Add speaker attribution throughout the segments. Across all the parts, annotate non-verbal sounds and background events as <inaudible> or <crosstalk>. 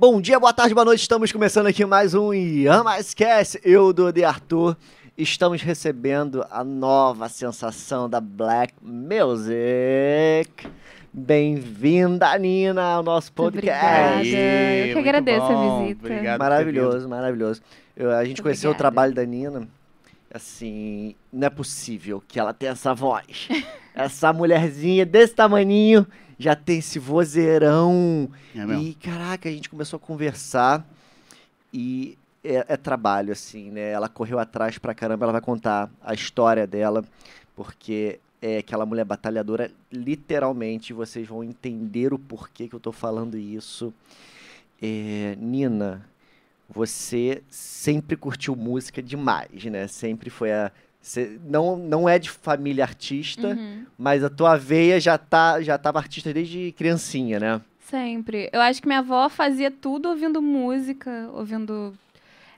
Speaker 1: Bom dia, boa tarde, boa noite. Estamos começando aqui mais um Yama Esquece. Eu, do de Arthur, estamos recebendo a nova sensação da Black Music. Bem-vinda, Nina, ao nosso podcast.
Speaker 2: Obrigada. Eu que agradeço a
Speaker 3: bom.
Speaker 2: visita.
Speaker 3: Obrigado
Speaker 1: Maravilhoso, maravilhoso. Eu- a gente
Speaker 2: Muito
Speaker 1: conheceu o trabalho da Nina. Assim, não é possível que ela tenha essa voz. <laughs> essa mulherzinha desse tamaninho já tem esse vozeirão.
Speaker 3: É.
Speaker 1: E, caraca, a gente começou a conversar e é, é trabalho, assim, né? Ela correu atrás pra caramba, ela vai contar a história dela, porque é aquela mulher batalhadora, literalmente, vocês vão entender o porquê que eu tô falando isso. É, Nina, você sempre curtiu música demais, né? Sempre foi a. cê não, não é de família artista,
Speaker 2: Uhum.
Speaker 1: mas a tua veia já tá já tava artista desde criancinha, né?
Speaker 2: Sempre. Eu acho que minha avó fazia tudo ouvindo música, ouvindo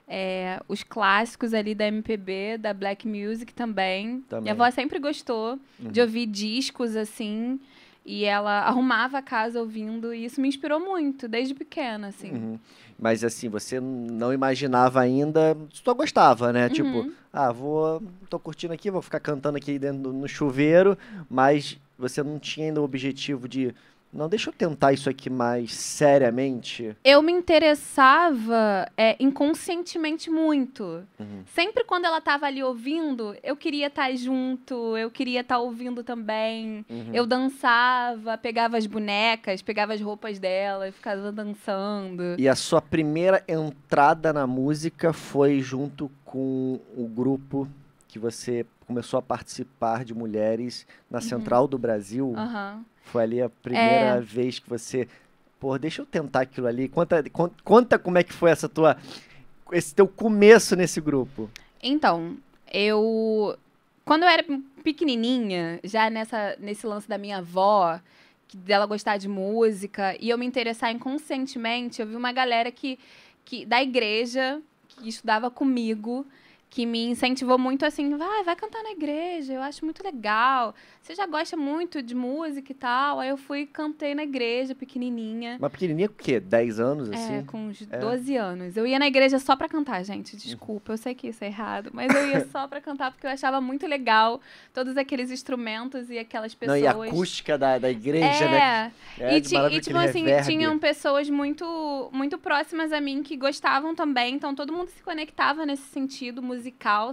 Speaker 2: é, os clássicos ali da MPB, da Black Music também.
Speaker 1: Também.
Speaker 2: Minha avó sempre gostou de
Speaker 1: Uhum.
Speaker 2: ouvir discos assim. E ela arrumava a casa ouvindo, e isso me inspirou muito, desde pequena, assim.
Speaker 1: Uhum. Mas assim, você não imaginava ainda, só gostava, né? Tipo,
Speaker 2: Uhum.
Speaker 1: ah, vou, tô curtindo aqui, vou ficar cantando aqui dentro no chuveiro, mas você não tinha ainda o objetivo de, não, deixa eu tentar isso aqui mais seriamente.
Speaker 2: Eu me interessava é, inconscientemente muito.
Speaker 1: Uhum.
Speaker 2: Sempre quando ela tava ali ouvindo, eu queria estar junto, eu queria estar ouvindo também.
Speaker 1: Uhum.
Speaker 2: Eu dançava, pegava as bonecas, pegava as roupas dela e ficava dançando.
Speaker 1: E a sua primeira entrada na música foi junto com o grupo que você começou a participar de mulheres na Central do Brasil.
Speaker 2: Aham.
Speaker 1: Foi ali a primeira
Speaker 2: É.
Speaker 1: vez que você. Pô, deixa eu tentar aquilo ali. Conta, con- conta como é que foi essa tua. Esse teu começo nesse grupo.
Speaker 2: Então, eu. Quando eu era pequenininha, já nessa, nesse lance da minha avó, que dela gostar de música, e eu me interessar inconscientemente, eu vi uma galera que, que da igreja, que estudava comigo, que me incentivou muito assim, vai, vai cantar na igreja, eu acho muito legal. Você já gosta muito de música e tal. Aí eu fui e cantei na igreja, pequenininha.
Speaker 1: Uma pequenininha com o quê? 10 anos,
Speaker 2: É,
Speaker 1: assim?
Speaker 2: com uns
Speaker 1: É.
Speaker 2: 12 anos. Eu ia na igreja só pra cantar, gente. Desculpa, eu sei que isso é errado, mas eu ia <laughs> só pra cantar porque eu achava muito legal todos aqueles instrumentos e aquelas
Speaker 1: Não,
Speaker 2: pessoas.
Speaker 1: e a acústica da, da igreja,
Speaker 2: é,
Speaker 1: né? É,
Speaker 2: e, ti-
Speaker 1: maravilha,
Speaker 2: e, tipo assim,
Speaker 1: reverb.
Speaker 2: tinham pessoas muito, muito próximas a mim que gostavam também, então todo mundo se conectava nesse sentido musical,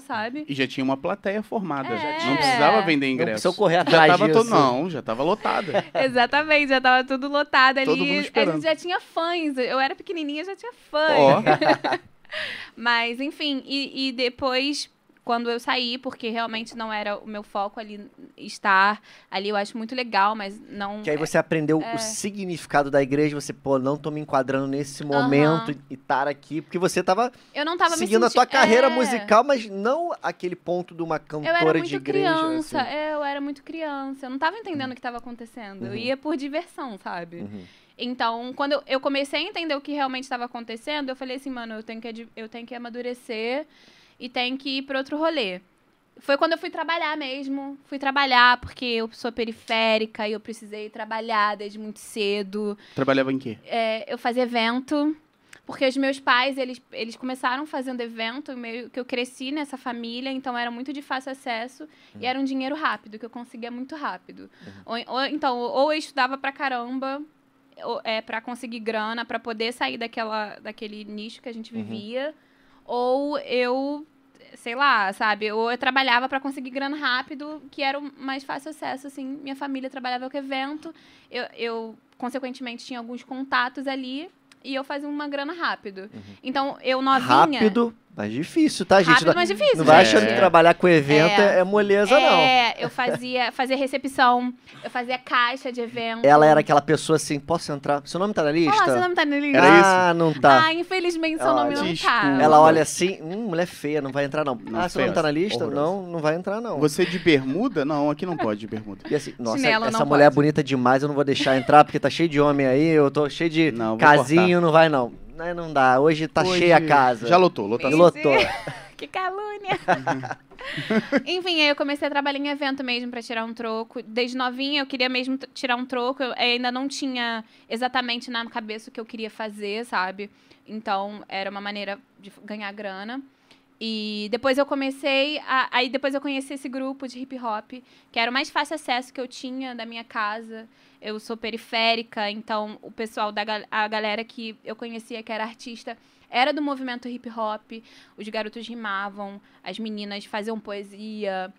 Speaker 2: sabe?
Speaker 3: E já tinha uma plateia formada.
Speaker 2: É.
Speaker 3: Não precisava vender
Speaker 1: Não
Speaker 3: ingresso.
Speaker 1: precisou correr
Speaker 3: já
Speaker 1: atrás
Speaker 3: tava
Speaker 1: disso.
Speaker 3: todo, Não, já tava lotada. <laughs>
Speaker 2: Exatamente, já tava tudo lotado ali.
Speaker 3: Todo mundo
Speaker 2: a
Speaker 3: esperando.
Speaker 2: gente já tinha fãs. Eu era pequenininha, já tinha fã.
Speaker 3: Ó, <laughs>
Speaker 2: Mas, enfim, e, e depois, quando eu saí, porque realmente não era o meu foco ali estar ali, eu acho muito legal, mas não.
Speaker 1: Que aí você aprendeu
Speaker 2: É.
Speaker 1: o significado da igreja, você, pô, não tô me enquadrando nesse momento e estar aqui, porque você tava
Speaker 2: eu não tava
Speaker 1: seguindo
Speaker 2: me
Speaker 1: a tua
Speaker 2: senti-
Speaker 1: carreira
Speaker 2: é.
Speaker 1: musical, mas não aquele ponto de uma
Speaker 2: Eu era
Speaker 1: cantora
Speaker 2: muito
Speaker 1: de igreja.
Speaker 2: criança,
Speaker 1: assim.
Speaker 2: é, eu era muito criança. Eu não tava entendendo o que tava acontecendo. Eu
Speaker 1: Uhum.
Speaker 2: ia por diversão, sabe?
Speaker 1: Uhum.
Speaker 2: Então, quando eu, eu comecei a entender o que realmente estava acontecendo, eu falei assim, mano, eu tenho que, eu tenho que amadurecer e tenho que ir para outro rolê. Foi quando eu fui trabalhar mesmo. Fui trabalhar porque eu sou periférica e eu precisei trabalhar desde muito cedo.
Speaker 3: trabalhava em quê?
Speaker 2: É, eu fazia evento. Porque os meus pais, eles, eles começaram fazendo evento, meio que eu cresci nessa família, então era muito de fácil acesso e era um dinheiro rápido, que eu conseguia muito rápido. Ou, ou- então, ou eu estudava pra caramba, ou, é, para conseguir grana, pra poder sair daquela, daquele nicho que a gente
Speaker 1: Uhum.
Speaker 2: Ou eu, sei lá, sabe, ou eu trabalhava pra conseguir grana rápido, que era o mais fácil acesso, assim, minha família trabalhava com evento, eu, eu consequentemente tinha alguns contatos ali, e eu fazia uma grana rápido. Então, eu novinha...
Speaker 1: Rápido, mas difícil, tá, gente?
Speaker 2: Rápido,
Speaker 1: Não-
Speaker 2: mas difícil.
Speaker 1: Não vai achando que
Speaker 3: É.
Speaker 1: trabalhar com evento é,
Speaker 2: É.
Speaker 1: é moleza, não.
Speaker 2: É, eu fazia, fazia recepção, eu fazia caixa de evento.
Speaker 1: Ela era aquela pessoa assim, posso entrar? Seu nome tá na lista?
Speaker 2: Olá, seu nome tá na lista?
Speaker 1: ah, não tá.
Speaker 2: Ah, infelizmente seu
Speaker 1: Olha,
Speaker 2: nome não tá.
Speaker 3: desculpa.
Speaker 1: Ela olha assim, hum, mulher feia, não vai entrar não.
Speaker 3: Não,
Speaker 1: ah, seu nome tá na lista?
Speaker 3: horrorosa.
Speaker 1: Não, não vai entrar não.
Speaker 3: Você de bermuda? Não, aqui não pode de bermuda.
Speaker 1: E assim, nossa,
Speaker 2: Chinelo
Speaker 1: essa mulher é
Speaker 2: pode.
Speaker 1: bonita demais, eu não vou deixar entrar porque tá cheio de homem aí, eu tô cheio de
Speaker 3: Não,
Speaker 1: casinho, não vai não. Não, não dá, hoje tá
Speaker 3: Hoje
Speaker 1: cheia a casa.
Speaker 3: Já lotou, lotação.
Speaker 1: Lotou. <laughs>
Speaker 2: que calúnia! <laughs> Enfim, aí eu comecei a trabalhar em evento mesmo pra tirar um troco. Desde novinha eu queria mesmo tirar um troco. Eu ainda não tinha exatamente na cabeça o que eu queria fazer, sabe? Então era uma maneira de ganhar grana. E depois eu comecei. A, aí depois eu conheci esse grupo de hip hop, que era o mais fácil acesso que eu tinha da minha casa. Eu sou periférica, então o pessoal da a galera que eu conhecia que era artista era do movimento hip hop. Os garotos rimavam, as meninas faziam poesia.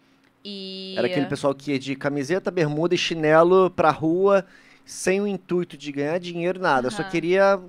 Speaker 2: E.
Speaker 1: Era aquele pessoal que ia de camiseta, bermuda e chinelo pra rua, sem o intuito de ganhar dinheiro, nada. Só
Speaker 2: Aham.
Speaker 1: queria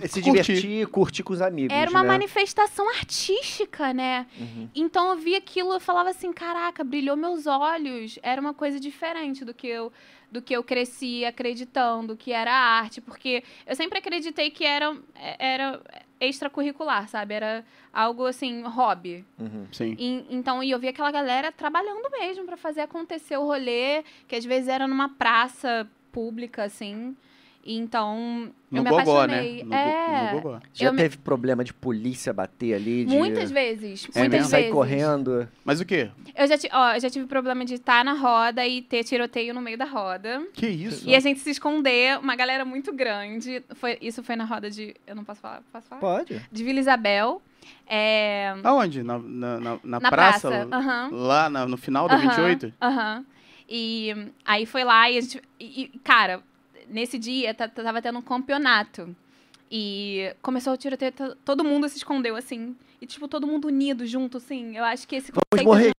Speaker 1: se
Speaker 3: Curtir.
Speaker 1: divertir, curtir com os amigos.
Speaker 2: Era uma
Speaker 1: né?
Speaker 2: manifestação artística, né?
Speaker 1: Uhum.
Speaker 2: Então eu via aquilo e falava assim, caraca, brilhou meus olhos. Era uma coisa diferente do que eu do que eu cresci acreditando que era arte, porque eu sempre acreditei que era era extracurricular, sabe? Era algo assim, hobby.
Speaker 3: Uhum. Sim.
Speaker 2: E- então, e eu via aquela galera trabalhando mesmo pra fazer acontecer o rolê, que às vezes era numa praça pública assim. Então, eu
Speaker 3: No
Speaker 2: me
Speaker 3: gogó, né?
Speaker 2: apaixonei. É,
Speaker 3: no gogó.
Speaker 1: Já
Speaker 2: Eu me-
Speaker 1: teve problema de polícia bater ali? De...
Speaker 2: muitas vezes,
Speaker 3: É
Speaker 2: muitas vezes.
Speaker 1: correndo.
Speaker 3: Mas o quê?
Speaker 2: Eu já, ó, eu já tive problema de estar na roda e ter tiroteio no meio da roda.
Speaker 3: Que isso?
Speaker 2: E a gente se esconder, uma galera muito grande. Foi, isso foi na roda de. Eu não posso falar? Posso falar?
Speaker 1: Pode.
Speaker 2: De Vila Isabel. É,
Speaker 3: Aonde? Na, na, na, na
Speaker 2: na
Speaker 3: praça?
Speaker 2: praça.
Speaker 3: Lá na- no final da
Speaker 2: Aham,
Speaker 3: 28?
Speaker 2: Aham. E aí foi lá e a gente. E, e, cara, nesse dia tá- tava tendo um campeonato. E começou o tiroteio, to- todo mundo se escondeu assim. E, tipo, todo mundo unido junto, assim. Eu acho que esse
Speaker 1: Vamos
Speaker 2: conceito
Speaker 1: morrer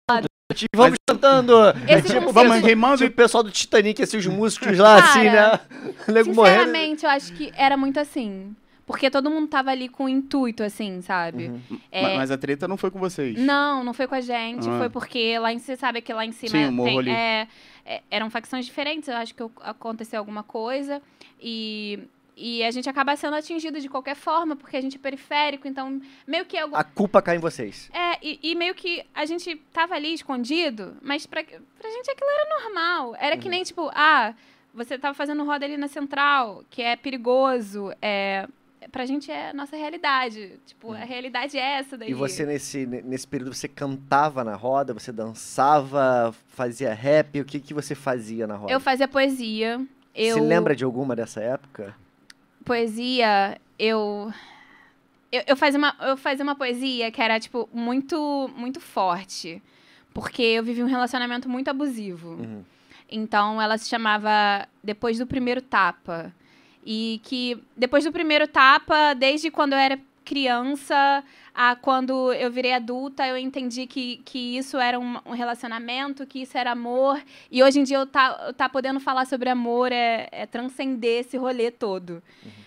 Speaker 2: de-.
Speaker 1: Vamos cantando.
Speaker 2: Esse
Speaker 1: tipo,
Speaker 3: Vamos
Speaker 1: Tipo
Speaker 3: e
Speaker 1: o pessoal do Titanic, assim, os músicos lá,
Speaker 2: Cara,
Speaker 1: assim, né? <laughs> Morrendo.
Speaker 2: Sinceramente, eu acho que era muito assim. Porque todo mundo tava ali com o intuito, assim, sabe?
Speaker 1: Uhum.
Speaker 2: É,
Speaker 3: Ma- Mas a treta não foi com vocês.
Speaker 2: Não, não foi com a gente.
Speaker 3: Ah.
Speaker 2: Foi porque lá em você sabe que lá em cima
Speaker 3: Sim, o morro
Speaker 2: tem-
Speaker 3: ali.
Speaker 2: é, é, eram facções diferentes. Eu acho que aconteceu alguma coisa. E, e a gente acaba sendo atingido de qualquer forma, porque a gente é periférico, então meio que algo.
Speaker 1: A culpa cai em vocês.
Speaker 2: É, e, e meio que a gente tava ali escondido, mas pra, pra gente aquilo era normal. Era
Speaker 1: Uhum.
Speaker 2: que nem, tipo, ah, você tava fazendo roda ali na central, que é perigoso. É, pra gente é a nossa realidade. Tipo, a realidade é essa daí.
Speaker 1: E você, nesse, nesse período, você cantava na roda, você dançava, fazia rap, o que, que você fazia na roda?
Speaker 2: Eu fazia poesia. Eu...
Speaker 1: Se lembra de alguma dessa época?
Speaker 2: Poesia, eu... Eu, eu, fazia uma, eu fazia uma poesia que era, tipo, muito, muito forte. Porque eu vivi um relacionamento muito abusivo.
Speaker 1: Uhum.
Speaker 2: Então, ela se chamava Depois do Primeiro Tapa. E que, depois do primeiro tapa, desde quando eu era criança a quando eu virei adulta, eu entendi que, que isso era um, um relacionamento, que isso era amor. E hoje em dia eu tá, eu tá podendo falar sobre amor é, é transcender esse rolê todo.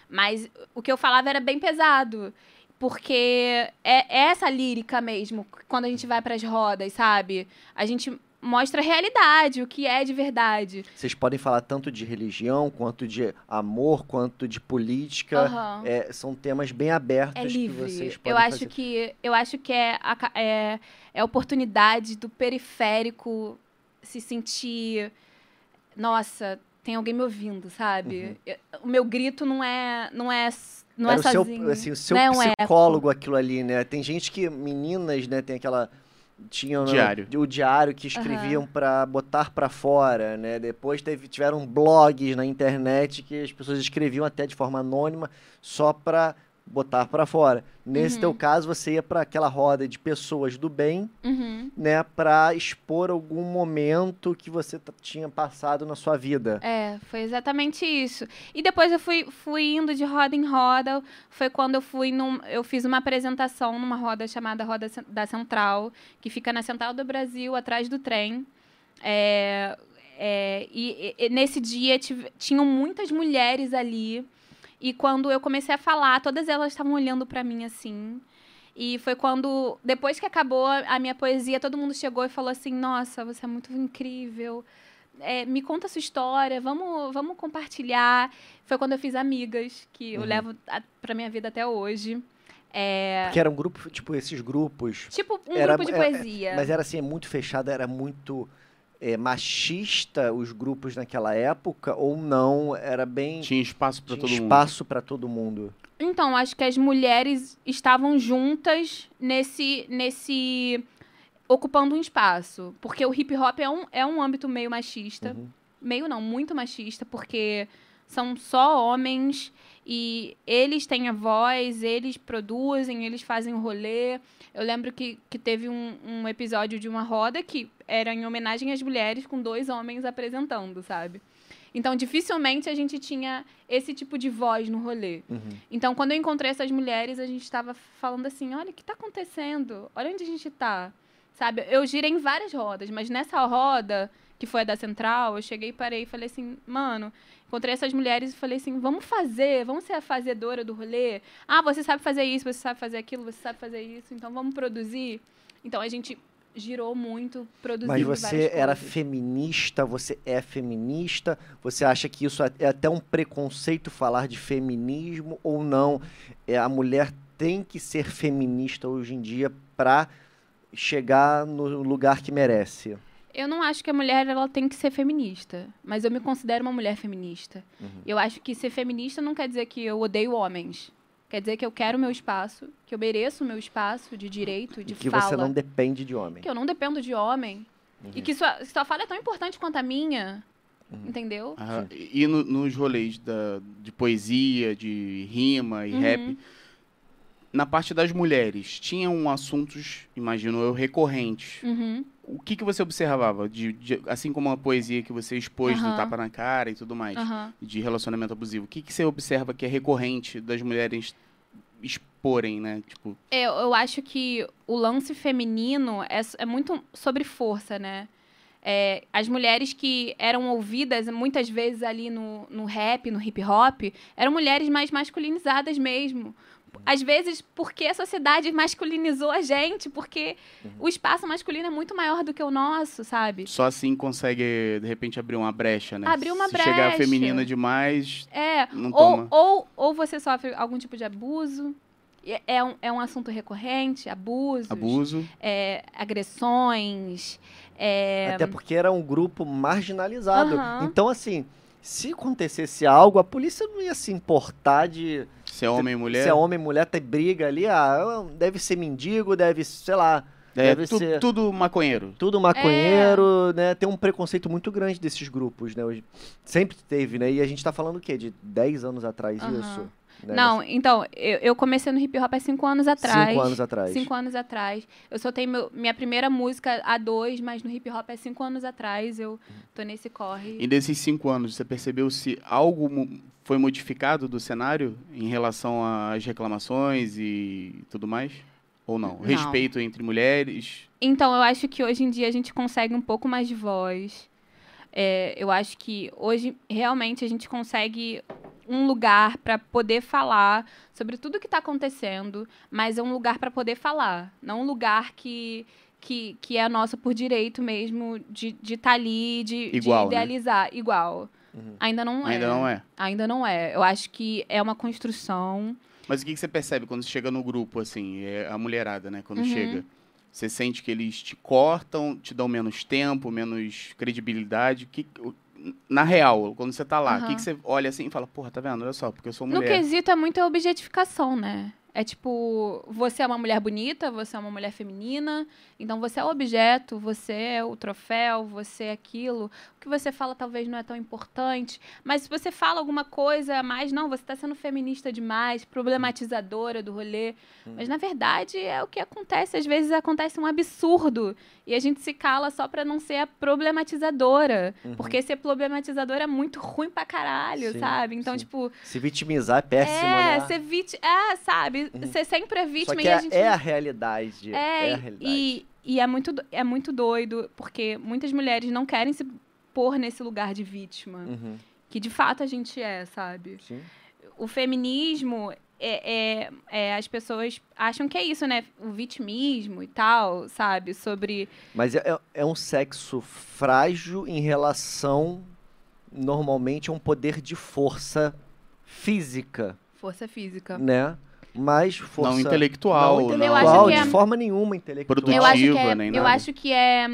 Speaker 2: Mas o que eu falava era bem pesado. Porque é, é essa lírica mesmo, quando a gente vai pras rodas, sabe? A gente mostra a realidade, o que é de verdade.
Speaker 1: Vocês podem falar tanto de religião, quanto de amor, quanto de política.
Speaker 2: Aham.
Speaker 1: É, são temas bem abertos
Speaker 2: É
Speaker 1: que
Speaker 2: livre.
Speaker 1: vocês podem
Speaker 2: Eu acho
Speaker 1: fazer.
Speaker 2: que eu acho que é a, é, é a oportunidade do periférico se sentir nossa, tem alguém me ouvindo, sabe? Eu- o meu grito não é não é não
Speaker 1: Era
Speaker 2: é
Speaker 1: o seu,
Speaker 2: sozinho.
Speaker 1: assim, o seu
Speaker 2: é um
Speaker 1: psicólogo aquilo ali, né? Tem gente que, meninas, né, tem aquela... Tinham né,
Speaker 3: Diário.
Speaker 1: o diário que escreviam pra botar pra fora, né? Depois teve, tiveram blogs na internet que as pessoas escreviam até de forma anônima só pra botar pra fora. Nesse
Speaker 2: Uhum.
Speaker 1: teu caso, você ia pra aquela roda de pessoas do bem,
Speaker 2: Uhum.
Speaker 1: né, para expor algum momento que você tinha passado na sua vida.
Speaker 2: É, foi exatamente isso. E depois eu fui, fui indo de roda em roda. Foi quando eu fui num. Eu fiz uma apresentação numa roda chamada Roda da Central, que fica na Central do Brasil, atrás do trem. É, é, e, e- e nesse dia tive- tinham muitas mulheres ali. E quando eu comecei a falar, todas elas estavam olhando para mim assim. E foi quando, depois que acabou a minha poesia, todo mundo chegou e falou assim: Nossa, você é muito incrível é, me conta a sua história, vamos, vamos compartilhar. Foi quando eu fiz amigas, que eu
Speaker 1: Uhum.
Speaker 2: levo a, pra minha vida até hoje. É,
Speaker 1: Porque era um grupo, tipo, esses grupos.
Speaker 2: tipo um
Speaker 1: Era-
Speaker 2: grupo de
Speaker 1: é-
Speaker 2: poesia.
Speaker 1: Mas era assim, muito fechado, era muito é, machista os grupos naquela época ou não? Era bem
Speaker 3: Tinha espaço pra
Speaker 1: tinha
Speaker 3: todo mundo.
Speaker 1: espaço para todo mundo.
Speaker 2: Então, acho que as mulheres estavam juntas nesse. nesse ocupando um espaço. Porque o hip hop é um, é um âmbito meio machista.
Speaker 1: Uhum.
Speaker 2: Meio não, muito machista, porque são só homens e eles têm a voz, eles produzem, eles fazem o rolê. Eu lembro que, que teve um, um episódio de uma roda que era em homenagem às mulheres com dois homens apresentando, sabe? Então, dificilmente a gente tinha esse tipo de voz no rolê.
Speaker 1: Uhum.
Speaker 2: Então, quando eu encontrei essas mulheres, a gente estava falando assim: olha, o que está acontecendo? Olha onde a gente está. Sabe? Eu girei em várias rodas, mas nessa roda, que foi a da Central, eu cheguei parei e falei assim: mano, encontrei essas mulheres e falei assim: vamos fazer, vamos ser a fazedora do rolê. Ah, você sabe fazer isso, você sabe fazer aquilo, você sabe fazer isso, então vamos produzir. Então a gente girou muito, produziu
Speaker 1: Mas você era feminista, você é feminista? Você acha que isso é até um preconceito falar de feminismo ou não? É, a mulher tem que ser feminista hoje em dia para chegar no lugar que merece.
Speaker 2: Eu não acho que a mulher ela tem que ser feminista, mas eu me considero uma mulher feminista.
Speaker 1: Uhum.
Speaker 2: Eu acho que ser feminista não quer dizer que eu odeio homens. Quer dizer que eu quero o meu espaço, que eu mereço o meu espaço de direito, de
Speaker 1: que
Speaker 2: fala.
Speaker 1: você não depende de homem.
Speaker 2: Que eu não dependo de homem. E que sua, sua fala é tão importante quanto a minha. Entendeu?
Speaker 3: Ah, e no- nos rolês da, de poesia, de rima e
Speaker 2: Uhum.
Speaker 3: rap, na parte das mulheres, tinham assuntos, imagino eu, recorrentes.
Speaker 2: Uhum.
Speaker 3: O que, que você observava? De, de- assim como a poesia que você expôs do
Speaker 2: Aham.
Speaker 3: tapa na cara e tudo mais,
Speaker 2: Aham.
Speaker 3: de relacionamento abusivo, o que, que você observa que é recorrente das mulheres exporem, né? Tipo,
Speaker 2: Eu, eu acho que o lance feminino é, é muito sobre força, né? É, as mulheres que eram ouvidas muitas vezes ali no, no rap, no hip hop, eram mulheres mais masculinizadas mesmo. Às vezes, porque a sociedade masculinizou a gente, porque o espaço masculino é muito maior do que o nosso, sabe?
Speaker 3: só assim consegue, de repente, abrir uma brecha, né?
Speaker 2: Abrir uma
Speaker 3: Se chegar
Speaker 2: brecha.
Speaker 3: feminina demais,
Speaker 2: É,
Speaker 3: não
Speaker 2: ou,
Speaker 3: toma.
Speaker 2: ou, ou você sofre algum tipo de abuso. É- É um, é um assunto recorrente, abusos.
Speaker 3: Abuso.
Speaker 2: é, agressões. é,
Speaker 1: Até porque era um grupo marginalizado.
Speaker 2: Aham.
Speaker 1: Então, assim, se acontecesse algo, a polícia não ia se importar de
Speaker 3: Se é homem e mulher.
Speaker 1: se é homem e mulher, tem briga ali. Ah, deve ser mendigo, deve, sei lá,
Speaker 3: É,
Speaker 1: deve
Speaker 3: tu-
Speaker 1: ser
Speaker 3: tudo maconheiro.
Speaker 1: tudo maconheiro, né? Tem um preconceito muito grande desses grupos, né? Hoje, sempre teve, né? E a gente tá falando o quê? De 10 anos atrás
Speaker 2: Aham.
Speaker 1: isso? Né?
Speaker 2: Não, então, eu, eu comecei no hip hop há cinco anos atrás.
Speaker 1: Cinco anos atrás.
Speaker 2: Cinco anos atrás. Eu soltei meu, minha primeira música há dois, mas no hip hop é cinco anos atrás. Eu tô nesse corre.
Speaker 3: E desses cinco anos, você percebeu se algo foi modificado do cenário em relação às reclamações e tudo mais? Ou não?
Speaker 2: Não.
Speaker 3: Respeito entre mulheres.
Speaker 2: Então, eu acho que hoje em dia a gente consegue um pouco mais de voz. É, eu acho que hoje realmente a gente consegue um lugar para poder falar sobre tudo que está acontecendo, mas é um lugar para poder falar, não um lugar que, que, que é nosso por direito mesmo de estar ali, de, de
Speaker 3: Igual, né?
Speaker 2: idealizar. Igual.
Speaker 1: Uhum.
Speaker 2: Ainda não é.
Speaker 3: Ainda não é.
Speaker 2: Ainda não é. Eu acho que é uma construção.
Speaker 3: Mas o que, que você percebe quando você chega no grupo, assim, é a mulherada, né? Quando
Speaker 2: Uhum.
Speaker 3: chega. Você sente que eles te cortam, te dão menos tempo, menos credibilidade. Que, o- na real, quando você tá lá, o que,
Speaker 2: Aham.
Speaker 3: que você olha assim e fala, porra, tá vendo? Olha só, porque eu sou
Speaker 2: No
Speaker 3: mulher.
Speaker 2: quesito é muita objetificação, né? É tipo, você é uma mulher bonita, você é uma mulher feminina, então você é o objeto, você é o troféu, você é aquilo. O que você fala talvez não é tão importante, mas se você fala alguma coisa a mais, não, você está sendo feminista demais, problematizadora do rolê. Mas na verdade é o que acontece, às vezes acontece um absurdo e a gente se cala só pra não ser a problematizadora,
Speaker 1: Uhum.
Speaker 2: porque ser problematizadora é muito ruim pra caralho,
Speaker 1: Sim,
Speaker 2: sabe? Então,
Speaker 1: sim.
Speaker 2: tipo,
Speaker 1: Se vitimizar é péssimo,
Speaker 2: é,
Speaker 1: né?
Speaker 2: ser vítima. É, sabe?
Speaker 1: Uhum.
Speaker 2: Ser sempre é
Speaker 1: Só
Speaker 2: vítima
Speaker 1: que
Speaker 2: e
Speaker 1: é,
Speaker 2: a gente.
Speaker 1: é a realidade.
Speaker 2: É,
Speaker 1: É, a realidade.
Speaker 2: e, e é, muito, é muito doido, porque muitas mulheres não querem se pôr nesse lugar de vítima.
Speaker 1: Uhum.
Speaker 2: Que de fato a gente é, sabe?
Speaker 1: Sim.
Speaker 2: O feminismo. É, é- é, as pessoas acham que é isso, né? O vitimismo e tal, sabe? Sobre.
Speaker 1: Mas é, é- é um sexo frágil em relação, normalmente, a um poder de força física,
Speaker 2: Força física.
Speaker 1: né? Mas força...
Speaker 3: Não intelectual,
Speaker 1: Não intelectual,
Speaker 2: Eu
Speaker 1: de
Speaker 2: é-
Speaker 1: forma nenhuma intelectual.
Speaker 3: Produtiva,
Speaker 2: Eu acho que é,
Speaker 3: nem
Speaker 2: eu
Speaker 3: nada.
Speaker 2: acho que é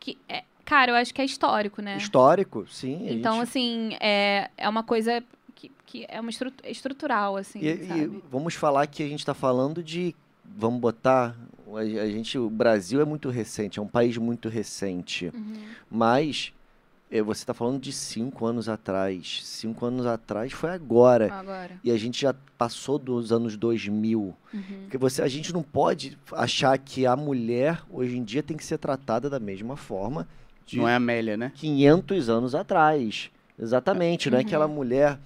Speaker 2: que é, Cara, eu acho que é histórico, né?
Speaker 1: Histórico, sim. a
Speaker 2: Então,
Speaker 1: gente-
Speaker 2: assim, é, é uma coisa que, que é uma estru- estrutural, assim,
Speaker 1: E, e vamos falar que a gente está falando de. Vamos botar. A, a gente, o Brasil é muito recente, é um país muito recente.
Speaker 2: Uhum.
Speaker 1: Mas você está falando de cinco anos atrás. Cinco anos atrás foi agora.
Speaker 2: Agora.
Speaker 1: E a gente já passou dos anos 2000.
Speaker 2: Uhum.
Speaker 1: Porque você, a gente não pode achar que a mulher hoje em dia tem que ser tratada da mesma forma de
Speaker 3: Não é Amélia, né?
Speaker 1: 500 anos atrás. Exatamente, não é
Speaker 2: Uhum.
Speaker 1: aquela mulher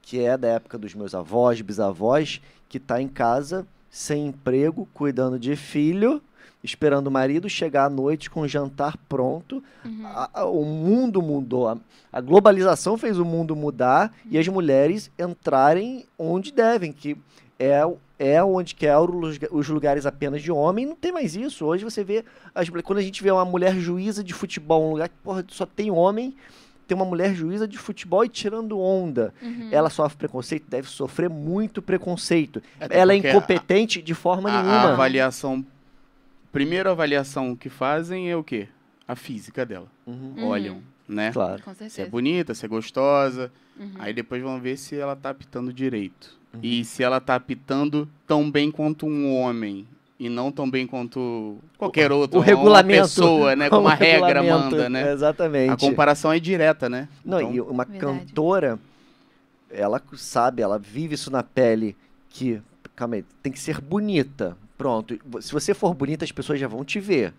Speaker 1: que é da época dos meus avós, bisavós, que está em casa sem emprego, cuidando de filho, esperando o marido chegar à noite com o jantar pronto.
Speaker 2: Uhum.
Speaker 1: A- a- o mundo mudou, a, a globalização fez o mundo mudar e as mulheres entrarem onde devem, que é, é onde que eram os lugar- os lugares apenas de homem, não tem mais isso. Hoje você vê, as, quando a gente vê uma mulher juíza de futebol, um lugar que porra, só tem homem, tem uma mulher juíza de futebol e tirando onda.
Speaker 2: Uhum.
Speaker 1: Ela sofre preconceito, deve sofrer muito preconceito.
Speaker 3: Até
Speaker 1: Ela é
Speaker 3: porque a-
Speaker 1: incompetente de forma
Speaker 3: A, a
Speaker 1: nenhuma.
Speaker 3: avaliação. Primeira avaliação que fazem é o quê? A física dela.
Speaker 1: Uhum,
Speaker 2: Uhum.
Speaker 3: Olham, né?
Speaker 1: Claro.
Speaker 2: Com
Speaker 3: Se é bonita, se é gostosa.
Speaker 2: Uhum.
Speaker 3: Aí depois vão ver se ela tá apitando direito.
Speaker 1: Uhum.
Speaker 3: E se ela tá apitando tão bem quanto um homem. E não tão bem quanto qualquer outro.
Speaker 1: o
Speaker 3: uma
Speaker 1: regulamento.
Speaker 3: pessoa, né? <laughs> Como a regra manda, né?
Speaker 1: Exatamente.
Speaker 3: A comparação é direta, né?
Speaker 1: Não,
Speaker 3: Então,
Speaker 1: e uma
Speaker 2: Verdade.
Speaker 1: cantora, ela sabe, ela vive isso na pele, que, calma aí, tem que ser bonita. Pronto. Se você for bonita, as pessoas já vão te ver.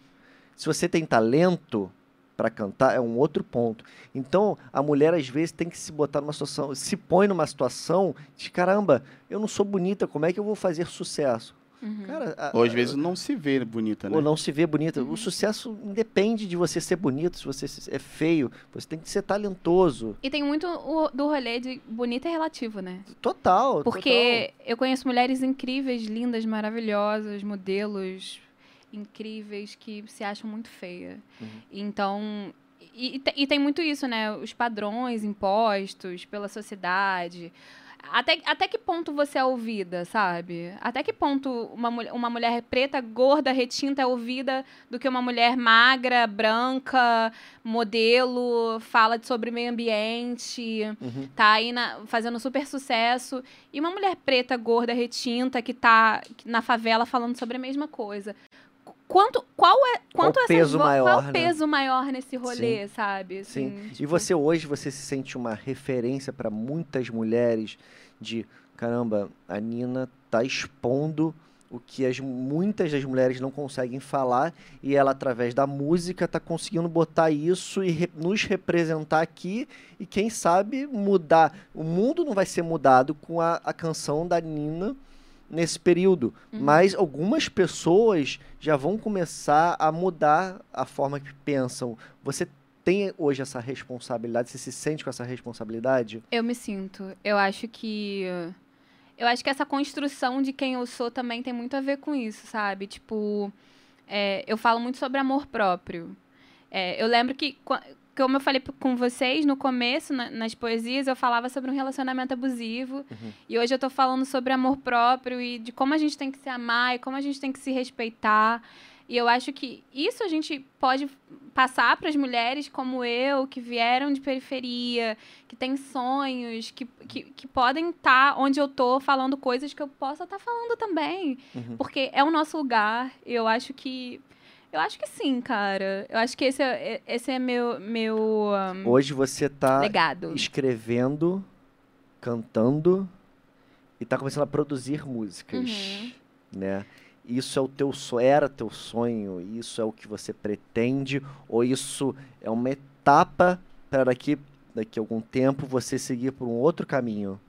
Speaker 1: Se você tem talento para cantar, é um outro ponto. Então, a mulher, às vezes, tem que se botar numa situação, se põe numa situação de, caramba, eu não sou bonita, como é que eu vou fazer sucesso?
Speaker 2: Uhum.
Speaker 1: Cara, a-
Speaker 3: Ou às vezes não se vê bonita, né?
Speaker 1: ou não se vê bonita.
Speaker 2: Uhum.
Speaker 1: O sucesso independe de você ser bonito, se você é feio. Você tem que ser talentoso.
Speaker 2: E tem muito o- do rolê de bonita é relativo, né?
Speaker 1: Total.
Speaker 2: Porque eu conheço mulheres incríveis, lindas, maravilhosas, modelos incríveis que se acham muito feia.
Speaker 1: Uhum.
Speaker 2: Então, e, e tem muito isso, né? Os padrões impostos pela sociedade. Até, até que ponto você é ouvida, sabe? Até que ponto uma, uma mulher preta, gorda, retinta é ouvida do que uma mulher magra, branca, modelo, fala sobre meio ambiente
Speaker 1: Uhum.
Speaker 2: tá aí na- fazendo super sucesso. E uma mulher preta, gorda, retinta, que tá na favela falando sobre a mesma coisa. Qu- Quanto, qual é, quanto
Speaker 1: o
Speaker 2: essa
Speaker 1: peso
Speaker 2: vo-
Speaker 1: maior,
Speaker 2: qual é o
Speaker 1: né?
Speaker 2: peso maior nesse rolê, sabe?
Speaker 1: Sim.
Speaker 2: Assim,
Speaker 1: E
Speaker 2: tipo,
Speaker 1: você hoje, você se sente uma referência para muitas mulheres de, caramba, a Nina tá expondo o que as, muitas das mulheres não conseguem falar e ela, através da música, tá conseguindo botar isso e re- nos representar aqui e, quem sabe, mudar. O mundo não vai ser mudado com a, a canção da Nina nesse período,
Speaker 2: Uhum.
Speaker 1: mas algumas pessoas já vão começar a mudar a forma que pensam. Você tem hoje essa responsabilidade? Você se sente com essa responsabilidade?
Speaker 2: Eu me sinto. Eu acho que. Eu acho que essa construção de quem eu sou também tem muito a ver com isso, sabe? Tipo, é, eu falo muito sobre amor próprio. É, eu lembro que, como eu falei com vocês no começo, na- nas poesias, eu falava sobre um relacionamento abusivo. E hoje eu tô falando sobre amor próprio e de como a gente tem que se amar e como a gente tem que se respeitar. E eu acho que isso a gente pode passar para as mulheres como eu, que vieram de periferia, que têm sonhos, que, que, que podem estar onde eu tô falando coisas que eu possa estar falando também.
Speaker 1: Uhum.
Speaker 2: Porque é o nosso lugar. Eu acho que. Eu acho que sim, cara. Eu acho que esse é, esse é meu, meu um,
Speaker 1: Hoje você tá
Speaker 2: legado.
Speaker 1: escrevendo, cantando e tá começando a produzir músicas,
Speaker 2: Uhum.
Speaker 1: né? Isso é o teu sonho, era teu sonho, isso é o que você pretende ou isso é uma etapa para daqui daqui a algum tempo você seguir por um outro caminho?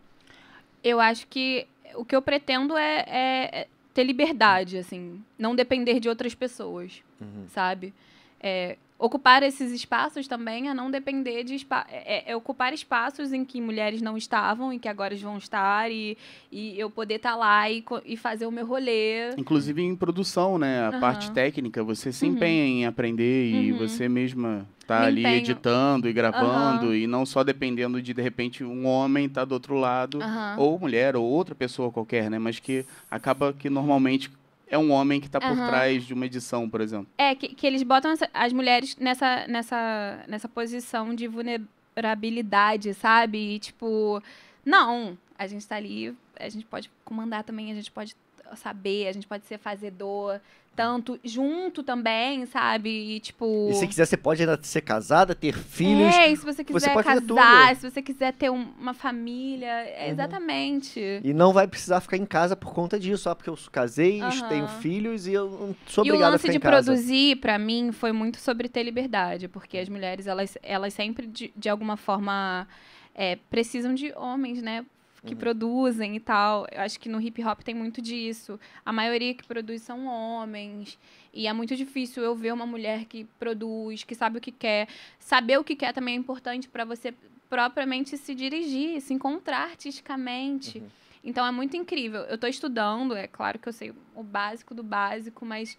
Speaker 2: Eu acho que o que eu pretendo é, é- é ter liberdade, assim. Não depender de outras pessoas,
Speaker 1: Uhum.
Speaker 2: sabe? É, ocupar esses espaços também é não depender de... espa- É, é ocupar espaços em que mulheres não estavam e que agora vão estar e, e eu poder estar lá e, e fazer o meu rolê.
Speaker 3: Inclusive em produção, né? A
Speaker 2: Aham.
Speaker 3: parte técnica, você se
Speaker 2: Uhum.
Speaker 3: empenha em aprender e
Speaker 2: Uhum.
Speaker 3: você mesma tá
Speaker 2: Me
Speaker 3: ali
Speaker 2: empenho.
Speaker 3: editando e gravando e não só dependendo de de repente um homem tá do outro lado ou mulher ou outra pessoa qualquer, né? Mas que acaba que normalmente é um homem que tá por
Speaker 2: Aham.
Speaker 3: trás de uma edição, por exemplo.
Speaker 2: É, que, que eles botam essa- as mulheres nessa, nessa, nessa posição de vulnerabilidade, sabe? E, tipo, não, a gente tá ali, a gente pode comandar também, a gente pode saber, a gente pode ser fazedor, tanto junto também, sabe? E, tipo.
Speaker 1: E se quiser, você pode ainda ser casada, ter filhos.
Speaker 2: É, e se você quiser
Speaker 1: pode fazer
Speaker 2: casar, se você quiser ter um- uma família, é
Speaker 1: Uhum.
Speaker 2: exatamente.
Speaker 1: E não vai precisar ficar em casa por conta disso, só porque eu casei,
Speaker 2: Aham.
Speaker 1: tenho filhos e eu não sou
Speaker 2: E o
Speaker 1: obrigado a
Speaker 2: lance
Speaker 1: ficar
Speaker 2: de
Speaker 1: em casa.
Speaker 2: produzir, pra mim, foi muito sobre ter liberdade, porque as mulheres, elas, elas sempre, de, de alguma forma, é, precisam de homens, né? Que
Speaker 1: Uhum.
Speaker 2: produzem e tal. Eu acho que no hip hop tem muito disso. A maioria que produz são homens. E é muito difícil eu ver uma mulher que produz, que sabe o que quer. Saber o que quer também é importante pra você propriamente se dirigir, se encontrar artisticamente.
Speaker 1: Uhum.
Speaker 2: Então é muito incrível. Eu tô estudando, é claro que eu sei o básico do básico, mas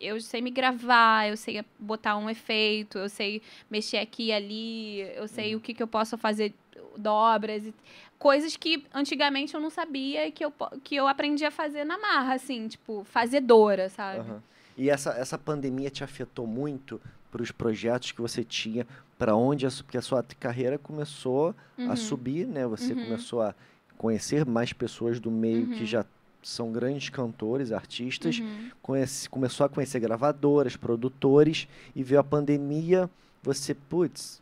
Speaker 2: eu sei me gravar, eu sei botar um efeito, eu sei mexer aqui e ali, eu sei o que, que eu posso fazer dobras coisas que antigamente eu não sabia e que eu, que eu aprendi a fazer na marra, assim, tipo, fazedora, sabe?
Speaker 1: Aham. E essa, essa pandemia te afetou muito para os projetos que você tinha, para onde, a porque a sua carreira começou
Speaker 2: Uhum.
Speaker 1: a subir, né? Você
Speaker 2: Uhum.
Speaker 1: começou a conhecer mais pessoas do meio que
Speaker 2: Uhum.
Speaker 1: já são grandes cantores, artistas,
Speaker 2: Uhum.
Speaker 1: conhece- começou a conhecer gravadoras, produtores, e veio a pandemia, você, putz,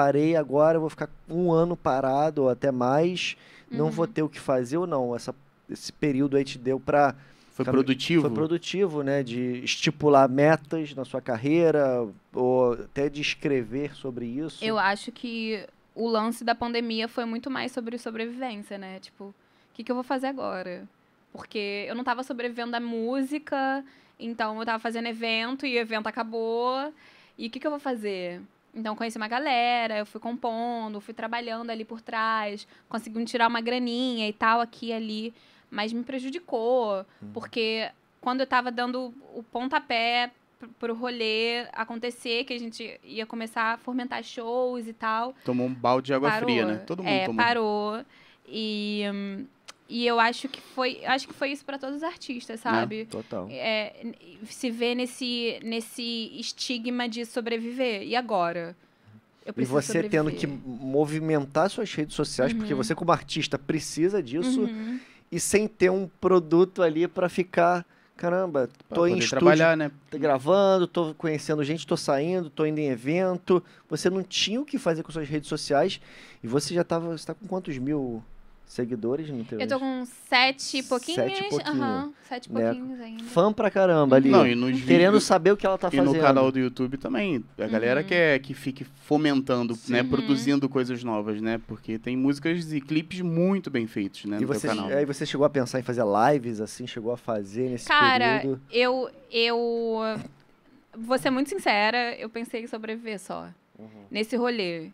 Speaker 1: parei agora, vou ficar um ano parado ou até mais, não
Speaker 2: Uhum.
Speaker 1: vou ter o que fazer ou não. Essa, esse período aí te deu para
Speaker 3: Foi produtivo?
Speaker 1: foi produtivo, né? De estipular metas na sua carreira, ou até de escrever sobre isso.
Speaker 2: Eu acho que o lance da pandemia foi muito mais sobre sobrevivência, né? Tipo, o que, que eu vou fazer agora? Porque eu não tava sobrevivendo da música, então eu tava fazendo evento e o evento acabou. E o que, que eu vou fazer? Então, conheci uma galera, eu fui compondo, fui trabalhando ali por trás, consegui tirar uma graninha e tal, aqui e ali, mas me prejudicou, porque quando eu tava dando o pontapé pro- pro rolê acontecer, que a gente ia começar a fomentar shows e tal,
Speaker 3: Tomou um balde de água
Speaker 2: parou.
Speaker 3: fria, né? Todo mundo
Speaker 2: é,
Speaker 3: tomou.
Speaker 2: parou. E, hum, e eu acho que foi, acho que foi isso pra todos os artistas,
Speaker 3: Né?
Speaker 2: sabe?
Speaker 1: Total.
Speaker 2: É, se vê nesse, nesse estigma de sobreviver. E agora? Eu
Speaker 1: E você tendo que
Speaker 2: sobreviver.
Speaker 1: movimentar suas redes sociais, porque
Speaker 2: Uhum.
Speaker 1: você como artista precisa disso,
Speaker 2: Uhum.
Speaker 1: e sem ter um produto ali para ficar, caramba,
Speaker 3: Pra
Speaker 1: tô em estúdio,
Speaker 3: trabalhar, né?
Speaker 1: tô gravando, tô conhecendo gente, tô saindo, tô indo em evento. Você não tinha o que fazer com suas redes sociais, e você já tava, você tá com quantos mil seguidores no teu
Speaker 2: Eu tô com sete e pouquinhos.
Speaker 1: Sete e pouquinho,
Speaker 2: aham, sete e
Speaker 1: né?
Speaker 2: pouquinhos ainda.
Speaker 1: fã pra caramba ali,
Speaker 3: Não, e nos
Speaker 1: querendo
Speaker 3: vídeos-
Speaker 1: saber o que ela tá
Speaker 3: E
Speaker 1: fazendo.
Speaker 3: no canal do YouTube também. A galera
Speaker 2: Uhum.
Speaker 3: quer que fique fomentando, né?
Speaker 2: Uhum.
Speaker 3: Produzindo coisas novas, né? Porque tem músicas e clipes muito bem feitos, né?
Speaker 1: E
Speaker 3: No
Speaker 1: você,
Speaker 3: teu canal.
Speaker 1: aí você chegou a pensar em fazer lives, assim, chegou a fazer nesse
Speaker 2: Cara,
Speaker 1: período?
Speaker 2: eu, eu. Vou ser muito sincera, eu pensei em sobreviver só.
Speaker 1: Uhum.
Speaker 2: Nesse rolê.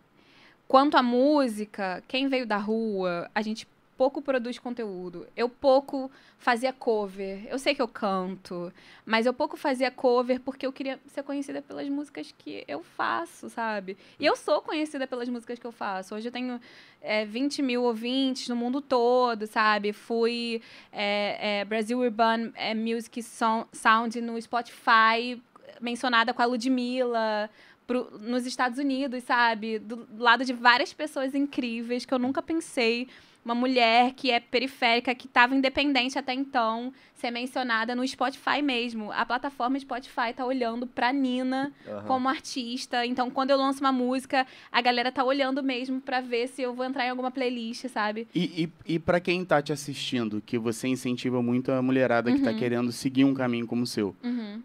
Speaker 2: Quanto à música, quem veio da rua, a gente pouco produz conteúdo. Eu pouco fazia cover. Eu sei que eu canto, mas eu pouco fazia cover porque eu queria ser conhecida pelas músicas que eu faço, sabe? E eu sou conhecida pelas músicas que eu faço. Hoje eu tenho é, 20 mil ouvintes no mundo todo, sabe? Fui é, é, Brasil Urban é, Music Sound no Spotify, mencionada com a Ludmilla. Pro- nos Estados Unidos, sabe? Do lado de várias pessoas incríveis que eu nunca pensei. Uma mulher que é periférica, que estava independente até então, ser mencionada no Spotify mesmo. A plataforma Spotify tá olhando pra Nina
Speaker 1: Aham.
Speaker 2: como artista. Então, quando eu lanço uma música, a galera tá olhando mesmo pra ver se eu vou entrar em alguma playlist, sabe?
Speaker 3: E, e, e para quem tá te assistindo, que você incentiva muito a mulherada que tá
Speaker 2: Uhum.
Speaker 3: querendo seguir um caminho como o seu,
Speaker 2: Uhum.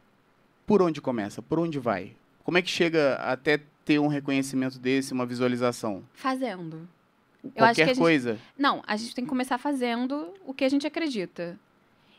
Speaker 3: por onde começa? Por onde vai? Como é que chega até ter um reconhecimento desse, uma visualização?
Speaker 2: Fazendo. acho
Speaker 3: Qualquer
Speaker 2: que a gente-
Speaker 3: coisa.
Speaker 2: Não, a gente tem que começar fazendo o que a gente acredita.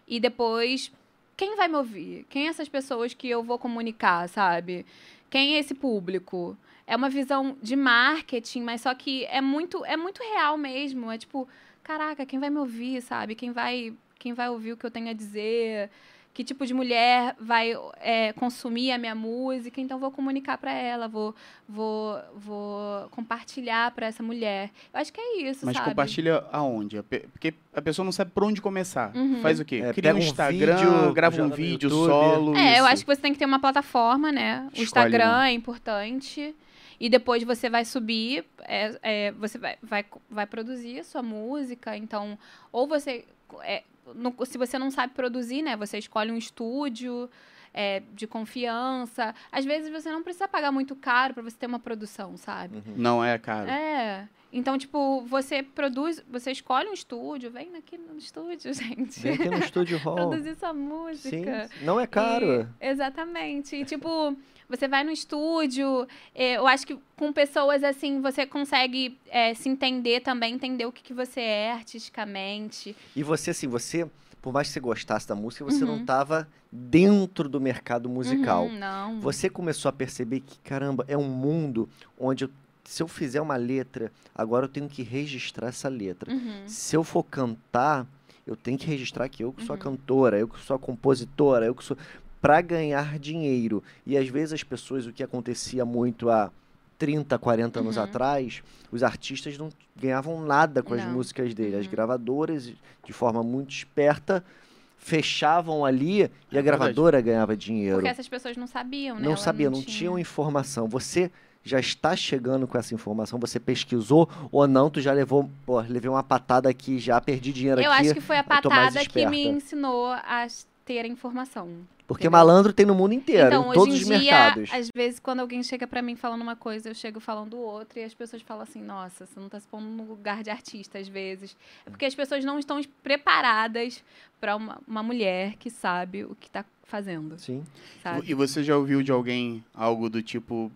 Speaker 2: E depois, quem vai me ouvir? Quem essas pessoas que eu vou comunicar, sabe? Quem é esse público? É uma visão de marketing, mas só que é muito, é muito real mesmo. É tipo, caraca, quem vai me ouvir, sabe? Quem vai, quem vai ouvir o que eu tenho a dizer? Que tipo de mulher vai é, consumir a minha música, então vou comunicar para ela, vou, vou, vou compartilhar para essa mulher. Eu acho que é isso,
Speaker 3: Mas
Speaker 2: sabe?
Speaker 3: compartilha aonde? Porque a pessoa não sabe por onde começar.
Speaker 2: Uhum.
Speaker 3: Faz o quê?
Speaker 1: É,
Speaker 3: Cria um Instagram,
Speaker 1: vídeo,
Speaker 3: grava um vídeo
Speaker 1: YouTube.
Speaker 3: solo.
Speaker 2: É, eu
Speaker 3: isso.
Speaker 2: acho que você tem que ter uma plataforma, né? O
Speaker 3: Escolhe
Speaker 2: Instagram
Speaker 3: uma.
Speaker 2: é importante. E depois você vai subir, é, é, você vai, vai, vai produzir a sua música. Então, ou você. é, no- se você não sabe produzir, né? Você escolhe um estúdio é, de confiança. Às vezes você não precisa pagar muito caro pra você ter uma produção, sabe?
Speaker 1: Uhum.
Speaker 3: Não é caro.
Speaker 2: É. Então, tipo, você produz, você escolhe um estúdio, vem aqui no estúdio, <laughs> gente.
Speaker 1: Vem aqui no Estúdio Hall.
Speaker 2: Produzir sua
Speaker 1: Sim,
Speaker 2: música.
Speaker 1: não é caro.
Speaker 2: E- exatamente. E, tipo, você vai no estúdio, eh, eu acho que com pessoas assim, você consegue eh, se entender também, entender o que, que você é artisticamente.
Speaker 1: E você, assim, você, por mais que você gostasse da música, você não
Speaker 2: Uhum.
Speaker 1: estava dentro do mercado musical.
Speaker 2: Uhum, não.
Speaker 1: Você começou a perceber que, caramba, é um mundo onde eu- se eu fizer uma letra, agora eu tenho que registrar essa letra.
Speaker 2: Uhum.
Speaker 1: Se eu for cantar, eu tenho que registrar que eu que sou a
Speaker 2: Uhum.
Speaker 1: cantora, eu que sou a compositora, eu que sou para ganhar dinheiro. E às vezes as pessoas, o que acontecia muito há 30, 40 anos
Speaker 2: Uhum.
Speaker 1: atrás, os artistas não ganhavam nada com as
Speaker 2: Não.
Speaker 1: músicas dele. As
Speaker 2: Uhum.
Speaker 1: gravadoras, de forma muito esperta, fechavam ali e a
Speaker 3: verdade.
Speaker 1: gravadora ganhava dinheiro.
Speaker 2: Porque essas pessoas não sabiam, né?
Speaker 1: Não
Speaker 2: Ela
Speaker 1: sabia, não,
Speaker 2: tinha.
Speaker 1: tinham informação. Você já está chegando com essa informação? Você pesquisou ou não? Tu já levou, pô, levei uma patada aqui, já perdi dinheiro
Speaker 2: Eu
Speaker 1: aqui.
Speaker 2: acho que foi a
Speaker 1: eu mais
Speaker 2: patada que me ensinou a ter a informação.
Speaker 1: Porque
Speaker 2: entendeu?
Speaker 1: malandro tem no mundo inteiro,
Speaker 2: então,
Speaker 1: em
Speaker 2: hoje
Speaker 1: todos
Speaker 2: em
Speaker 1: os
Speaker 2: dia,
Speaker 1: mercados.
Speaker 2: às vezes, quando alguém chega pra mim falando uma coisa, eu chego falando outra, e as pessoas falam assim, nossa, você não tá se pondo no lugar de artista, às vezes. É porque as pessoas não estão preparadas pra uma, uma mulher que sabe o que tá fazendo,
Speaker 1: Sim.
Speaker 2: sabe?
Speaker 3: E você já ouviu de alguém algo do tipo.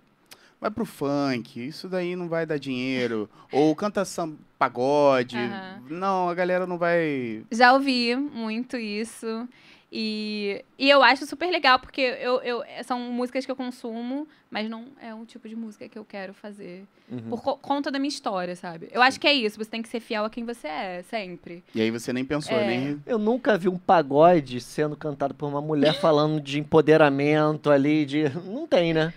Speaker 3: Vai pro funk, isso daí não vai dar dinheiro. <laughs> Ou canta samba, pagode.
Speaker 2: Aham.
Speaker 3: Não, a galera não vai.
Speaker 2: Já ouvi muito isso. E, e eu acho super legal, porque eu, eu, são músicas que eu consumo, mas não é um tipo de música que eu quero fazer.
Speaker 1: Uhum.
Speaker 2: Por co- conta da minha história, sabe? Eu acho que é isso, você tem que ser fiel a quem você é, sempre.
Speaker 3: E aí você nem pensou,
Speaker 2: É.
Speaker 3: nem.
Speaker 1: Eu nunca vi um pagode sendo cantado por uma mulher <laughs> falando de empoderamento ali, de. Não tem, né?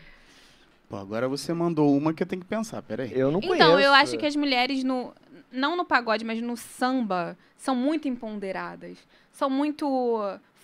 Speaker 3: Pô, agora você mandou uma que eu tenho que pensar, peraí.
Speaker 1: Eu não conheço.
Speaker 2: Então, eu acho que as mulheres no. Não no pagode, mas no samba, são muito empoderadas. São muito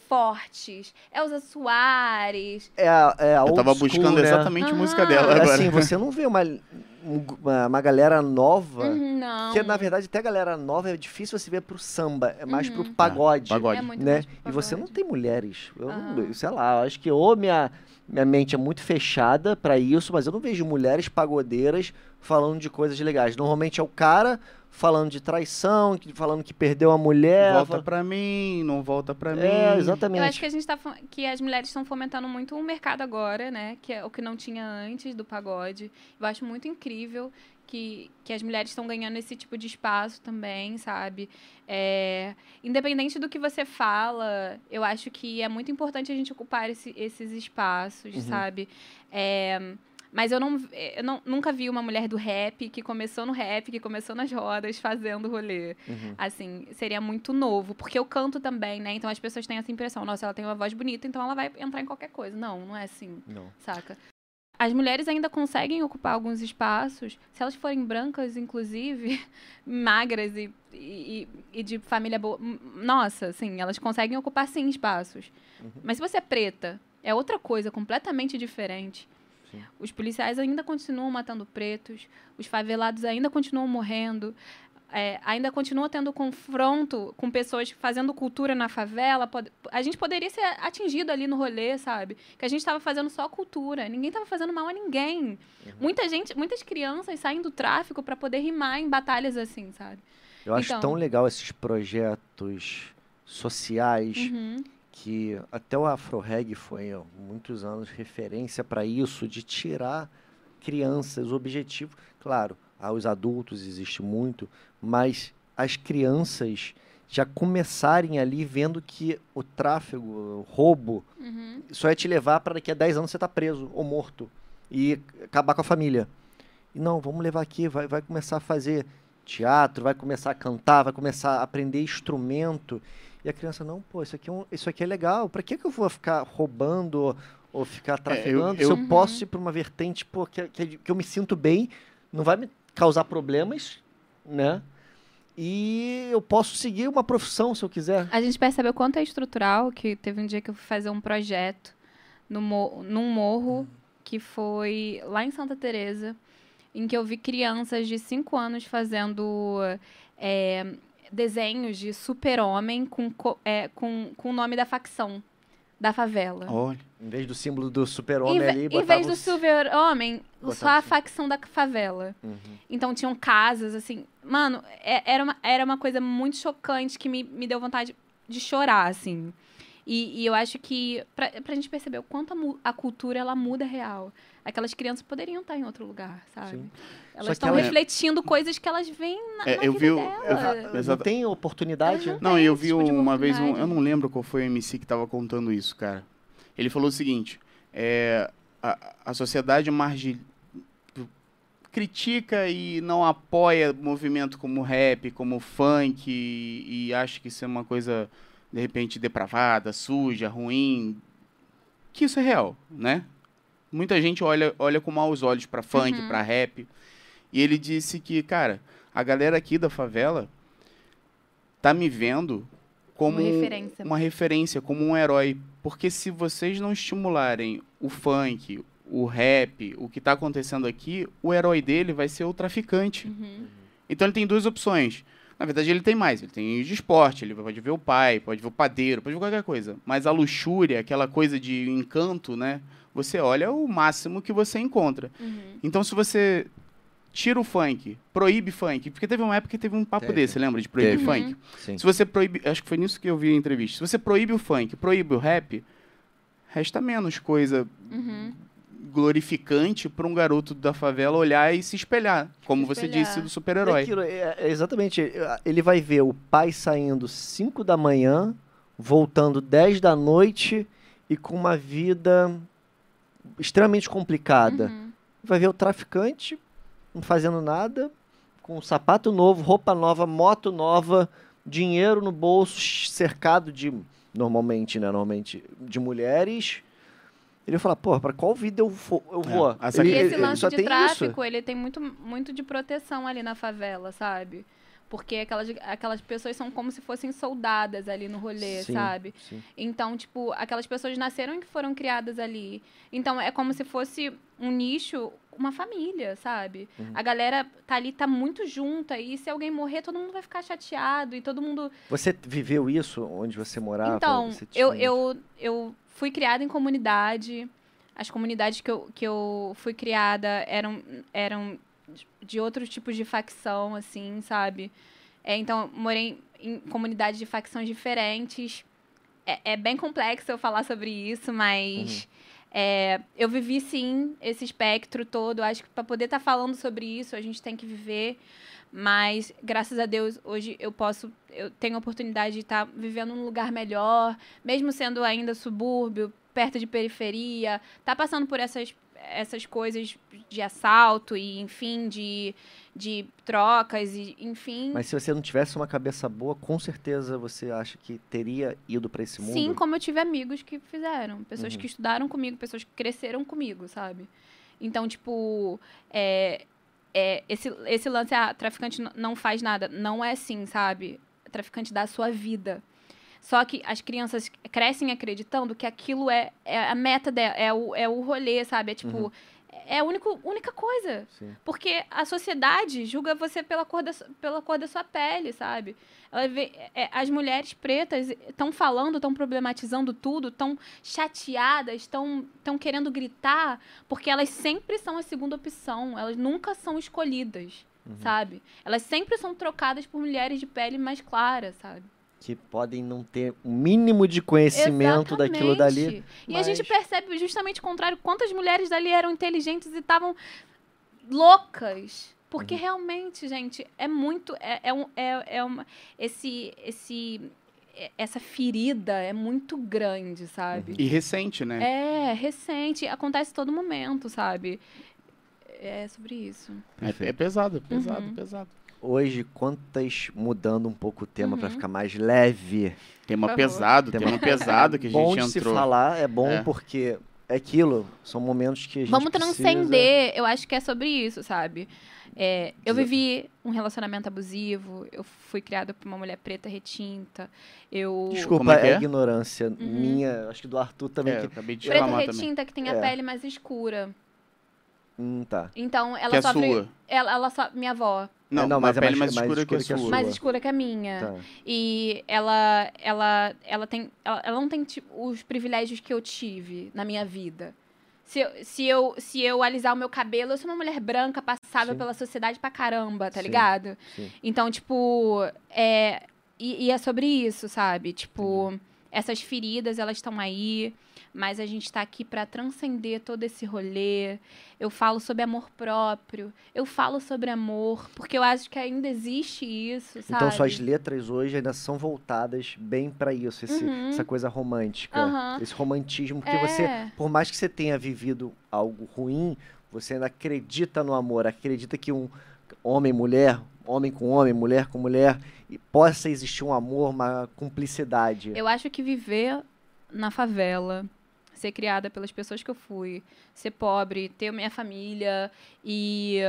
Speaker 2: fortes. Elza Soares.
Speaker 1: É, a- é a
Speaker 3: Eu tava
Speaker 1: school,
Speaker 3: buscando
Speaker 1: né?
Speaker 3: exatamente
Speaker 2: Aham.
Speaker 3: música dela
Speaker 1: É
Speaker 3: agora.
Speaker 1: assim, você não vê uma, um- uma, uma galera nova.
Speaker 2: Uhum, não.
Speaker 1: Que na verdade até a galera nova é difícil você ver pro samba, é mais
Speaker 2: Uhum.
Speaker 1: pro pagode.
Speaker 3: pagode.
Speaker 2: É muito
Speaker 1: né?
Speaker 2: mais
Speaker 1: E você não tem mulheres. Eu não-
Speaker 2: Aham.
Speaker 1: sei lá, eu acho que ou minha, minha mente é muito fechada pra isso, mas eu não vejo mulheres pagodeiras falando de coisas legais. Normalmente é o cara falando de traição, que- falando que perdeu a mulher.
Speaker 3: Volta
Speaker 1: fala-
Speaker 3: pra mim, não volta pra mim.
Speaker 1: É, exatamente.
Speaker 2: Eu acho que a gente tá que as mulheres estão fomentando muito o mercado agora, né? Que é o que não tinha antes do pagode. Eu acho muito incrível que, que as mulheres estão ganhando esse tipo de espaço também, sabe? É, independente do que você fala, eu acho que é muito importante a gente ocupar esse- esses espaços,
Speaker 1: Uhum.
Speaker 2: sabe? É, mas eu, não, eu não- nunca vi uma mulher do rap que começou no rap, que começou nas rodas, fazendo rolê
Speaker 1: Uhum.
Speaker 2: assim, seria muito novo. Porque eu canto também, né? Então as pessoas têm essa impressão, nossa, ela tem uma voz bonita, então ela vai entrar em qualquer coisa. Não, não é assim,
Speaker 1: Não.
Speaker 2: saca? As mulheres ainda conseguem ocupar alguns espaços, se elas forem brancas, inclusive, <laughs> magras e, e, e de família boa. Nossa, assim, elas conseguem ocupar sim espaços.
Speaker 1: Uhum.
Speaker 2: Mas se você é preta, é outra coisa completamente diferente.
Speaker 1: Sim.
Speaker 2: Os policiais ainda continuam matando pretos, os favelados ainda continuam morrendo, é, ainda continua tendo confronto com pessoas fazendo cultura na favela. Pode- a gente poderia ser atingido ali no rolê, sabe? Que a gente estava fazendo só cultura, ninguém estava fazendo mal a ninguém. Muita gente, muitas crianças saem do tráfico para poder rimar em batalhas assim, sabe?
Speaker 1: Eu acho
Speaker 2: Então.
Speaker 1: tão legal esses projetos sociais
Speaker 2: Uhum.
Speaker 1: Que até o Afro Reg foi há muitos anos referência para isso, de tirar crianças, o objetivo, claro, aos adultos existe muito, mas as crianças já começarem ali vendo que o tráfego, o roubo,
Speaker 2: Uhum.
Speaker 1: só é te levar para daqui a 10 anos você estar preso ou morto e acabar com a família. E não, vamos levar aqui, vai, vai começar a fazer teatro, vai começar a cantar, vai começar a aprender instrumento. E a criança, não, pô, isso aqui é, um, isso aqui é legal. Pra que, que eu vou ficar roubando ou, ou ficar trafegando?
Speaker 3: eu-
Speaker 1: Se eu
Speaker 2: Uhum.
Speaker 1: posso ir pra uma vertente, pô, que, que, que eu me sinto bem, não vai me causar problemas, né? E eu posso seguir uma profissão se eu quiser.
Speaker 2: A gente percebe o quanto é estrutural, que teve um dia que eu fui fazer um projeto no mo num morro que foi lá em Santa Teresa, em que eu vi crianças de 5 anos fazendo é, desenhos de super-homem com, co- é, com, com o nome da facção da favela.
Speaker 3: Olha.
Speaker 1: Em vez do símbolo do
Speaker 2: Em,
Speaker 1: super-homem ali,
Speaker 2: em vez do super-homem, só a facção da favela.
Speaker 1: Uhum.
Speaker 2: Então tinham casas, assim. Mano, é- era uma, era uma coisa muito chocante que me, me deu vontade de chorar, assim. E, e eu acho que, pra, pra gente perceber o quanto a, a cultura ela muda real. Aquelas crianças poderiam estar em outro lugar, sabe?
Speaker 1: Sim.
Speaker 2: Elas estão
Speaker 1: ela-
Speaker 2: refletindo coisas que elas veem na,
Speaker 3: É,
Speaker 2: na
Speaker 3: eu vi o-
Speaker 2: dela.
Speaker 3: eu
Speaker 1: Não tem oportunidade?
Speaker 3: Não,
Speaker 2: tem
Speaker 3: e eu vi
Speaker 2: tipo
Speaker 3: uma vez um. Eu não lembro qual foi o MC que tava contando isso, cara. Ele falou o seguinte: é, a, a sociedade margin... critica e não apoia movimento como rap, como funk, e, e acha que isso é uma coisa, de repente, depravada, suja, ruim. Que isso é real, né? Muita gente olha, olha com maus olhos pra funk,
Speaker 2: Uhum.
Speaker 3: pra rap. E ele disse que, cara, a galera aqui da favela tá me vendo como
Speaker 2: Uma
Speaker 3: um-
Speaker 2: referência.
Speaker 3: uma referência, como um herói. Porque se vocês não estimularem o funk, o rap, o que tá acontecendo aqui, o herói dele vai ser o traficante.
Speaker 2: Uhum.
Speaker 3: Então ele tem duas opções. Na verdade, ele tem mais. Ele tem de esporte, ele pode ver o pai, pode ver o padeiro, pode ver qualquer coisa. Mas a luxúria, aquela coisa de encanto, né? Você olha o máximo que você encontra.
Speaker 2: Uhum.
Speaker 3: Então, se você tira o funk, proíbe funk, porque teve uma época que teve um papo
Speaker 1: Teve.
Speaker 3: desse, lembra? De proibir
Speaker 1: Teve.
Speaker 3: funk.
Speaker 2: Uhum.
Speaker 1: Sim.
Speaker 3: Se você proíbe, acho que foi nisso que eu vi a entrevista. Se você proíbe o funk, proíbe o rap, resta menos coisa
Speaker 2: Uhum.
Speaker 3: Glorificante para um garoto da favela olhar e se espelhar, como você
Speaker 2: espelhar.
Speaker 3: disse do
Speaker 1: É
Speaker 3: super-herói.
Speaker 1: aquilo, é- é exatamente. Ele vai ver o pai saindo 5 da manhã, voltando 10 da noite e com uma vida extremamente complicada.
Speaker 2: Uhum.
Speaker 1: Vai ver o traficante não fazendo nada, com sapato novo, roupa nova, moto nova, dinheiro no bolso, cercado de normalmente, né, normalmente de mulheres. Ele vai falar, porra, pra qual vida eu, fo- eu vou?
Speaker 3: essa
Speaker 1: Ele-
Speaker 2: E esse lance
Speaker 1: só
Speaker 2: de
Speaker 1: tem
Speaker 2: tráfico,
Speaker 1: isso.
Speaker 2: ele tem muito, muito de proteção ali na favela, sabe? Porque aquelas, aquelas pessoas são como se fossem soldadas ali no rolê,
Speaker 1: Sim,
Speaker 2: sabe?
Speaker 1: sim.
Speaker 2: Então, tipo, aquelas pessoas nasceram e que foram criadas ali. Então, é como se fosse um nicho, uma família, sabe?
Speaker 1: Uhum.
Speaker 2: A galera tá ali, tá muito junta. E se alguém morrer, todo mundo vai ficar chateado. E todo mundo
Speaker 1: Você viveu isso onde você morava?
Speaker 2: então,
Speaker 1: Você
Speaker 2: eu, eu, eu fui criada em comunidade. As comunidades que eu, que eu fui criada eram, eram de- outros tipos de facção, assim, sabe? É, então, morei em comunidades de facções diferentes. É, é bem complexo eu falar sobre isso, mas é, eu vivi, sim, esse espectro todo. Acho que para poder estar falando sobre isso, a gente tem que viver. Mas, graças a Deus, hoje eu posso, eu tenho a oportunidade de estar vivendo num lugar melhor, mesmo sendo ainda subúrbio, perto de periferia, tá passando por essas, essas coisas de assalto e, enfim, de, de trocas, e, enfim.
Speaker 1: Mas se você não tivesse uma cabeça boa, com certeza você acha que teria ido pra esse mundo?
Speaker 2: Sim, como eu tive amigos que fizeram. Pessoas
Speaker 1: Uhum.
Speaker 2: que estudaram comigo, pessoas que cresceram comigo, sabe? Então, tipo, é, é, esse, esse lance, ah, traficante não faz nada. Não é assim, sabe? Traficante dá a sua vida. Só que as crianças crescem acreditando que aquilo é, é a meta dela, é o, é o rolê, sabe? É tipo,
Speaker 1: Uhum.
Speaker 2: É a único, única coisa.
Speaker 1: Sim.
Speaker 2: Porque a sociedade julga você pela cor da, pela cor da sua pele, sabe? Vê, é, as mulheres pretas estão falando, estão problematizando tudo, estão chateadas, estão querendo gritar, porque elas sempre são a segunda opção, elas nunca são escolhidas,
Speaker 1: Uhum.
Speaker 2: sabe? Elas sempre são trocadas por mulheres de pele mais clara, sabe?
Speaker 1: Que podem não ter o mínimo de conhecimento daquilo dali.
Speaker 2: Exatamente. E a gente
Speaker 1: mas-
Speaker 2: percebe justamente o contrário, quantas mulheres dali eram inteligentes e estavam loucas. Porque
Speaker 1: Uhum.
Speaker 2: realmente, gente, é muito. É, é, um, é, é uma. Esse. esse é- essa ferida é muito grande, sabe?
Speaker 3: E recente, né?
Speaker 2: É, recente, acontece todo momento, sabe? É sobre isso.
Speaker 3: É, é pesado, é pesado,
Speaker 2: Uhum.
Speaker 3: pesado.
Speaker 1: Hoje, quantas, mudando um pouco o tema pra
Speaker 2: Uhum.
Speaker 1: ficar mais leve.
Speaker 3: Tema pesado,
Speaker 1: Tema-
Speaker 3: tema <laughs> pesado que a
Speaker 1: bom
Speaker 3: gente
Speaker 1: de se
Speaker 3: entrou.
Speaker 1: falar, é bom
Speaker 3: É.
Speaker 1: porque é aquilo, são momentos que a gente
Speaker 2: Vamos
Speaker 1: precisa-
Speaker 2: transcender, eu acho que é sobre isso, sabe? É, eu vivi um relacionamento abusivo, eu fui criada por uma mulher preta retinta, eu...
Speaker 1: Desculpa
Speaker 3: é
Speaker 1: a
Speaker 3: é?
Speaker 1: ignorância minha, acho que do Arthur também.
Speaker 3: É,
Speaker 1: que-
Speaker 3: acabei de
Speaker 2: Preta
Speaker 3: reclamar também.
Speaker 2: retinta que tem a
Speaker 1: É.
Speaker 2: pele mais escura.
Speaker 1: Hum, tá.
Speaker 2: Então, ela
Speaker 3: Que é
Speaker 2: sofre...
Speaker 3: sua.
Speaker 2: Ela, ela so... Minha avó.
Speaker 3: Não,
Speaker 1: É, não,
Speaker 3: uma
Speaker 1: mas é
Speaker 3: pele
Speaker 1: mais-
Speaker 3: mais,
Speaker 1: mais
Speaker 3: escura que a
Speaker 1: escura que a
Speaker 3: sua.
Speaker 1: sua.
Speaker 2: Mais escura que a minha.
Speaker 1: tá.
Speaker 2: E ela, ela, ela tem, ela, ela não tem tipo, os privilégios que eu tive na minha vida. Se eu, se, eu, se eu alisar o meu cabelo, eu sou uma mulher branca, passável
Speaker 1: Sim.
Speaker 2: pela sociedade pra caramba, tá
Speaker 1: Sim.
Speaker 2: ligado?
Speaker 1: Sim.
Speaker 2: Então, tipo, é, e, e é sobre isso, sabe? Tipo, essas feridas, elas estão aí, mas a gente tá aqui pra transcender todo esse rolê. Eu falo sobre amor próprio, eu falo sobre amor, porque eu acho que ainda existe isso, sabe?
Speaker 1: Então suas letras hoje ainda são voltadas bem pra isso, esse-
Speaker 2: Uhum.
Speaker 1: essa coisa romântica,
Speaker 2: Aham.
Speaker 1: esse romantismo, porque
Speaker 2: É.
Speaker 1: você, por mais que você tenha vivido algo ruim, você ainda acredita no amor, acredita que um homem mulher, homem com homem, mulher com mulher, e possa existir um amor, uma cumplicidade.
Speaker 2: Eu acho que viver na favela, ser criada pelas pessoas que eu fui, ser pobre, ter minha família e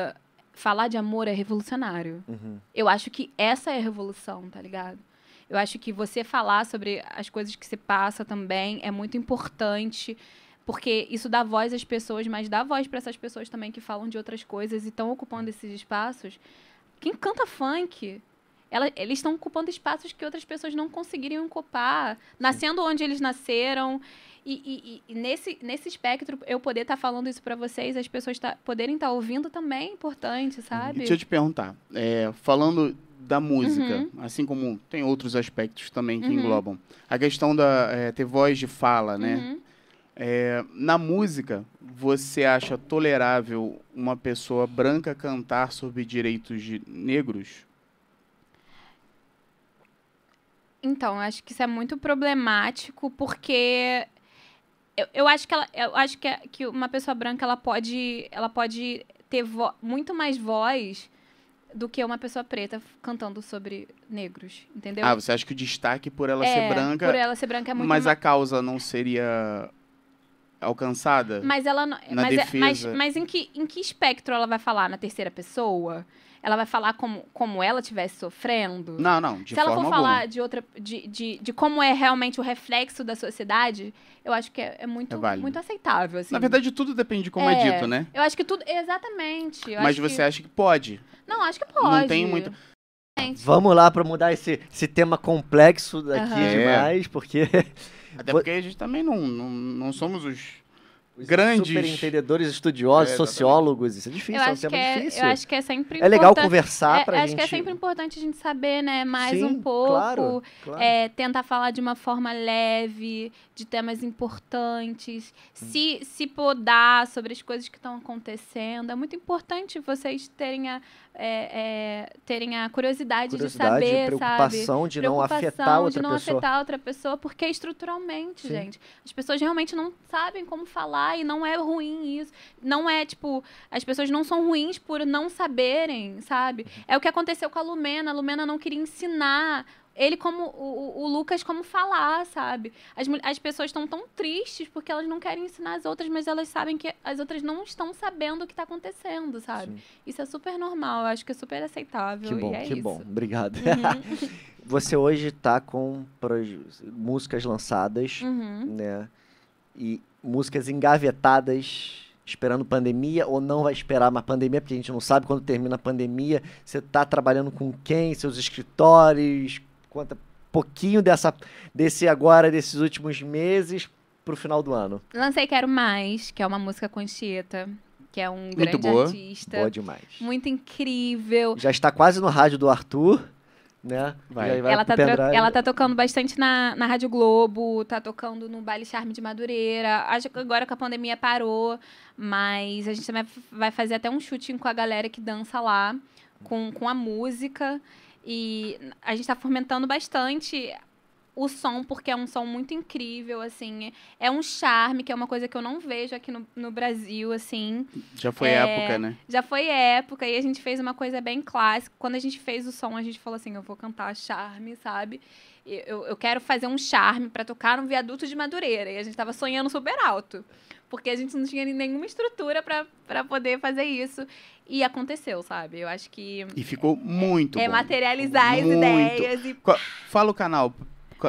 Speaker 2: falar de amor é revolucionário.
Speaker 1: Uhum.
Speaker 2: Eu acho que essa é a revolução, tá ligado? Eu acho que você falar sobre as coisas que você passa também é muito importante, porque isso dá voz às pessoas, mas dá voz para essas pessoas também que falam de outras coisas e estão ocupando esses espaços. Quem canta funk, ela- eles estão ocupando espaços que outras pessoas não conseguiriam ocupar, nascendo onde eles nasceram. E, e- e- nesse, nesse espectro, eu poder estar falando isso para vocês, as pessoas tá- poderem estar ouvindo também é importante, sabe?
Speaker 3: deixa eu te perguntar, é, falando da música,
Speaker 2: Uhum.
Speaker 3: assim como tem outros aspectos também que
Speaker 2: Uhum.
Speaker 3: englobam, a questão da é, ter voz de fala, né?
Speaker 2: Uhum.
Speaker 3: É, na música, você acha tolerável uma pessoa branca cantar sobre direitos de negros?
Speaker 2: Então, acho que isso é muito problemático, porque eu, eu acho que ela, eu acho que, que uma pessoa branca ela pode, ela pode ter vo- muito mais voz do que uma pessoa preta cantando sobre negros, entendeu?
Speaker 3: Ah, você acha que o destaque por ela
Speaker 2: É,
Speaker 3: ser branca,
Speaker 2: Por ela ser branca é muito
Speaker 3: mas
Speaker 2: ma-
Speaker 3: a causa não seria alcançada?
Speaker 2: Mas ela não.
Speaker 3: Na
Speaker 2: mas, é- mas,
Speaker 3: defesa.
Speaker 2: mas em, que, em que espectro ela vai falar? Na terceira pessoa? Ela vai falar como, como ela estivesse sofrendo?
Speaker 3: Não, não, de
Speaker 2: Se ela
Speaker 3: forma
Speaker 2: for
Speaker 3: alguma.
Speaker 2: falar de outra. De, de, de como é realmente o reflexo da sociedade, eu acho que é, é muito,
Speaker 3: É
Speaker 2: muito aceitável. Assim.
Speaker 3: Na verdade, tudo depende de como é,
Speaker 2: É,
Speaker 3: dito, né?
Speaker 2: Eu acho que tudo. Exatamente. eu
Speaker 3: Mas
Speaker 2: acho
Speaker 3: você
Speaker 2: que,
Speaker 3: acha que pode?
Speaker 2: Não, acho que pode.
Speaker 3: tem muito-
Speaker 2: Gente,
Speaker 1: Vamos lá para mudar esse, esse tema complexo daqui.
Speaker 3: É.
Speaker 1: demais, porque <laughs>
Speaker 3: Até porque a gente também não, não, não somos os...
Speaker 1: os
Speaker 3: Grandes-
Speaker 1: super entendedores, estudiosos,
Speaker 3: É,
Speaker 1: sociólogos, isso é difícil,
Speaker 2: eu
Speaker 1: é um
Speaker 2: acho,
Speaker 1: tema
Speaker 2: é,
Speaker 1: difícil.
Speaker 2: eu acho que é sempre
Speaker 1: É legal conversar
Speaker 2: é,
Speaker 1: pra
Speaker 2: acho
Speaker 1: gente...
Speaker 2: que é sempre importante a gente saber, né, mais
Speaker 1: Sim,
Speaker 2: um pouco.
Speaker 1: Claro, claro.
Speaker 2: É, tentar falar de uma forma leve, de temas importantes,
Speaker 1: Hum.
Speaker 2: se, se podar sobre as coisas que estão acontecendo. É muito importante vocês terem a, é, é, terem a curiosidade,
Speaker 1: Curiosidade,
Speaker 2: de saber,
Speaker 1: preocupação
Speaker 2: sabe?
Speaker 1: de não afetar
Speaker 2: Preocupação
Speaker 1: outra
Speaker 2: de não
Speaker 1: pessoa.
Speaker 2: afetar outra pessoa, porque estruturalmente,
Speaker 1: Sim.
Speaker 2: gente. As pessoas realmente não sabem como falar e não é ruim isso. Não é, tipo, as pessoas não são ruins por não saberem, sabe?
Speaker 1: Uhum.
Speaker 2: É o que aconteceu com a Lumena. A Lumena não queria ensinar ele como o, o- Lucas como falar, sabe? As, as pessoas estão tão tristes porque elas não querem ensinar as outras, mas elas sabem que as outras não estão sabendo o que está acontecendo, sabe?
Speaker 1: Sim.
Speaker 2: Isso é super normal, eu acho que é super aceitável.
Speaker 1: Que bom,
Speaker 2: é
Speaker 1: que
Speaker 2: isso.
Speaker 1: bom. Obrigado.
Speaker 2: Uhum, <laughs>
Speaker 1: Você hoje tá com músicas lançadas,
Speaker 2: uhum.
Speaker 1: né? E músicas engavetadas, esperando pandemia ou não vai esperar uma pandemia, porque a gente não sabe quando termina a pandemia. Você tá trabalhando com quem? Seus escritórios? Conta um pouquinho dessa, desse agora, desses últimos meses pro final do ano.
Speaker 2: Lancei Quero Mais, que é uma música com Chita, que é um grande
Speaker 3: boa.
Speaker 2: artista.
Speaker 1: Boa demais.
Speaker 2: Muito incrível.
Speaker 1: Já está quase no rádio do Arthur, né?
Speaker 3: Vai.
Speaker 1: Já
Speaker 2: ela, tá ela tá tocando bastante na, na Rádio Globo, tá tocando no Baile Charme de Madureira. Acho que agora que a pandemia parou, mas a gente também vai fazer até um shooting com a galera que dança lá, com, com a música. E a gente tá fomentando bastante o som, porque é um som muito incrível, assim. É um charme, que é uma coisa que eu não vejo aqui no, no Brasil, assim.
Speaker 3: Já foi
Speaker 2: É,
Speaker 3: época, né?
Speaker 2: Já foi época e a gente fez uma coisa bem clássica. Quando a gente fez o som, a gente falou assim: eu vou cantar charme, sabe? Eu, eu quero fazer um charme pra tocar no viaduto de Madureira. E a gente tava sonhando super alto. Porque a gente não tinha nenhuma estrutura pra pra poder fazer isso. E aconteceu, sabe? Eu acho que
Speaker 3: E ficou muito
Speaker 2: é
Speaker 3: bom.
Speaker 2: materializar as
Speaker 3: Muito.
Speaker 2: ideias e
Speaker 3: Fala o canal.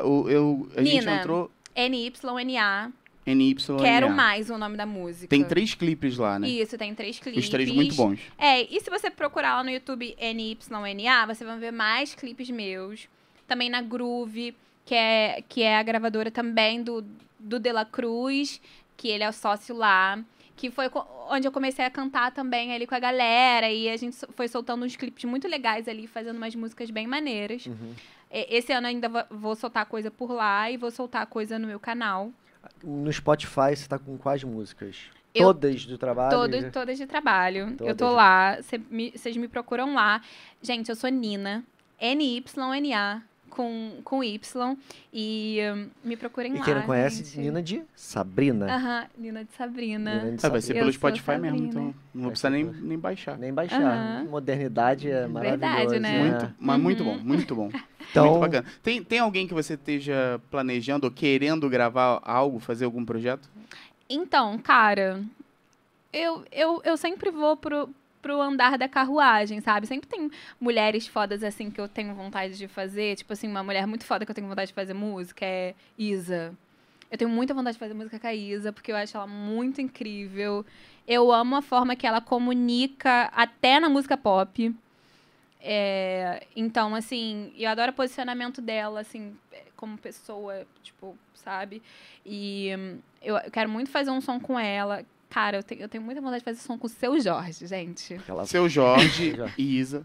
Speaker 3: O- Eu, a gente
Speaker 2: Nina.
Speaker 3: entrou
Speaker 2: NYNA.
Speaker 3: NY.
Speaker 2: Quero mais o nome da música.
Speaker 3: Tem três clipes lá, né?
Speaker 2: Isso, tem três clipes.
Speaker 3: Os três muito bons.
Speaker 2: É, e se você procurar lá no YouTube NYNA, você vai ver mais clipes meus. Também na Groove, que é, que é a gravadora também do, do De La Cruz, que ele é o sócio lá. Que foi onde eu comecei a cantar também ali com a galera. E a gente foi soltando uns clipes muito legais ali, fazendo umas músicas bem maneiras.
Speaker 1: Uhum.
Speaker 2: Esse ano ainda vou- soltar coisa por lá e vou soltar coisa no meu canal.
Speaker 1: No Spotify você tá com quais músicas?
Speaker 2: Eu-
Speaker 1: Todas do trabalho?
Speaker 2: Todas, todas de trabalho. Eu tô
Speaker 1: Todas.
Speaker 2: lá, cê me- vocês me procuram lá. Gente, eu sou Nina, N-Y-N-A, com, com Y. E hum, me procurem
Speaker 1: E
Speaker 2: lá.
Speaker 1: quem não conhece,
Speaker 2: gente.
Speaker 1: Nina de Sabrina.
Speaker 2: Aham, Nina de Sabrina.
Speaker 1: Nina de
Speaker 3: Ah, vai ser
Speaker 1: Sabrina.
Speaker 2: Eu
Speaker 3: pelo Spotify mesmo,
Speaker 2: Sabrina.
Speaker 3: então não vou
Speaker 1: Vai
Speaker 3: precisar
Speaker 1: ser
Speaker 3: nem, nem baixar.
Speaker 1: Nem baixar.
Speaker 2: Aham.
Speaker 1: Modernidade é
Speaker 2: Verdade,
Speaker 1: maravilhosa.
Speaker 2: né?
Speaker 3: Muito, mas
Speaker 2: Uhum.
Speaker 3: muito bom, <laughs> muito bom.
Speaker 1: Então,
Speaker 3: Muito bacana. Tem, tem alguém que você esteja planejando ou querendo gravar algo, fazer algum projeto?
Speaker 2: Então, cara, eu, eu, eu sempre vou pro, pro andar da carruagem, sabe? Sempre tem mulheres fodas assim que eu tenho vontade de fazer. Tipo assim, uma mulher muito foda que eu tenho vontade de fazer música é Isa. Eu tenho muita vontade de fazer música com a Isa, porque eu acho ela muito incrível. Eu amo a forma que ela comunica até na música pop. É, então, assim, eu adoro o posicionamento dela, assim, como pessoa, tipo, sabe? E hum, eu, eu quero muito fazer um som com ela. Cara, eu tenho, eu tenho muita vontade de fazer som com o seu Jorge, gente.
Speaker 1: aquela...
Speaker 3: Seu Jorge <laughs> e Isa.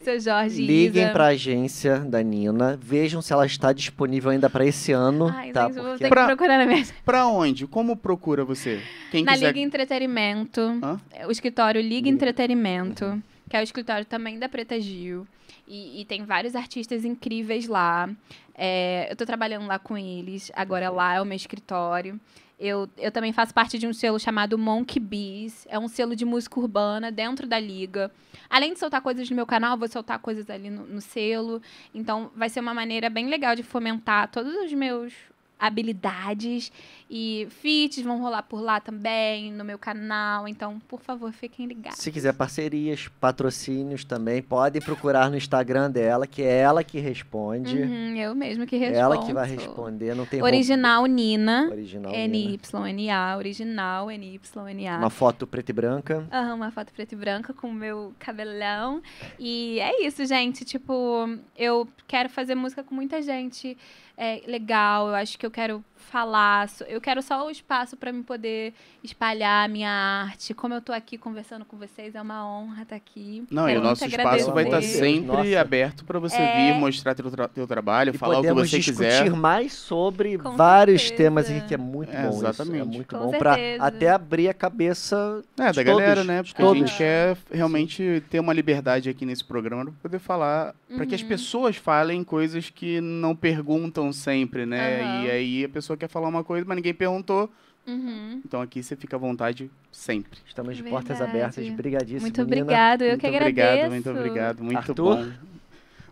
Speaker 2: Seu Jorge
Speaker 1: liguem
Speaker 2: Isa.
Speaker 1: pra agência da Nina, vejam se ela está disponível ainda pra esse ano,
Speaker 2: Ai,
Speaker 1: tá?
Speaker 2: gente, eu vou
Speaker 1: Porque
Speaker 2: ter
Speaker 3: Pra-
Speaker 2: que procurar na minha...
Speaker 3: Pra onde? Como procura você? Quem
Speaker 2: Na
Speaker 3: quiser.
Speaker 2: Liga Entretenimento.
Speaker 3: Hã?
Speaker 2: é O escritório Liga
Speaker 1: Liga.
Speaker 2: Entretenimento, que é o escritório também da Preta Gil. E, e tem vários artistas incríveis lá. É, eu tô trabalhando lá com eles. Agora lá é o meu escritório. Eu, eu também faço parte de um selo chamado Monkey Bees. É um selo de música urbana dentro da liga. Além de soltar coisas no meu canal, vou soltar coisas ali no, no selo. Então, vai ser uma maneira bem legal de fomentar todos os meus habilidades e feats vão rolar por lá também no meu canal. Então, por favor, fiquem ligados.
Speaker 1: Se quiser parcerias, patrocínios também, podem procurar no Instagram dela, que é ela que responde.
Speaker 2: Uhum, eu mesmo que respondo.
Speaker 1: Ela que vai responder, não tem
Speaker 2: Original Nina.
Speaker 1: roubo. Original. Nina.
Speaker 2: N-Y-N-A. Original N-Y-N-A.
Speaker 1: Uma foto preta e branca.
Speaker 2: Aham, uma foto preta e branca com o meu cabelão. E é isso, gente. Tipo, eu quero fazer música com muita gente é, legal. Eu acho que eu quero falar. Eu quero só o espaço para me poder espalhar a minha arte. Como eu tô aqui conversando com vocês, é uma honra estar aqui.
Speaker 3: Não,
Speaker 2: Quero
Speaker 3: e o nosso espaço vai estar
Speaker 2: agradecer.
Speaker 3: sempre
Speaker 1: Nossa.
Speaker 3: aberto pra você
Speaker 2: É.
Speaker 3: vir mostrar teu, tra- teu trabalho,
Speaker 1: E
Speaker 3: falar o que
Speaker 1: podemos
Speaker 3: você
Speaker 1: discutir
Speaker 3: quiser.
Speaker 1: mais sobre
Speaker 2: Com
Speaker 1: vários
Speaker 2: certeza.
Speaker 1: temas aqui, que é muito
Speaker 3: É,
Speaker 1: bom. Isso. É
Speaker 3: exatamente.
Speaker 1: muito
Speaker 2: Com
Speaker 1: bom pra
Speaker 2: certeza.
Speaker 1: até abrir a cabeça
Speaker 3: É,
Speaker 1: de
Speaker 3: da galera,
Speaker 1: todos,
Speaker 3: né?
Speaker 1: de
Speaker 3: Porque a
Speaker 1: todos.
Speaker 3: gente quer realmente ter uma liberdade aqui nesse programa pra poder falar, pra que as
Speaker 2: Uhum.
Speaker 3: pessoas falem coisas que não perguntam sempre, né?
Speaker 2: Aham.
Speaker 3: E aí a pessoa quer falar uma coisa, mas ninguém perguntou.
Speaker 2: Uhum.
Speaker 3: Então aqui você fica à vontade sempre.
Speaker 1: Estamos de portas
Speaker 2: Verdade.
Speaker 1: abertas. Brigadíssimo,
Speaker 2: Muito
Speaker 1: Nina.
Speaker 2: obrigado, eu
Speaker 3: muito
Speaker 2: que
Speaker 3: obrigado,
Speaker 2: agradeço.
Speaker 3: muito obrigado, muito
Speaker 1: Arthur?
Speaker 3: bom.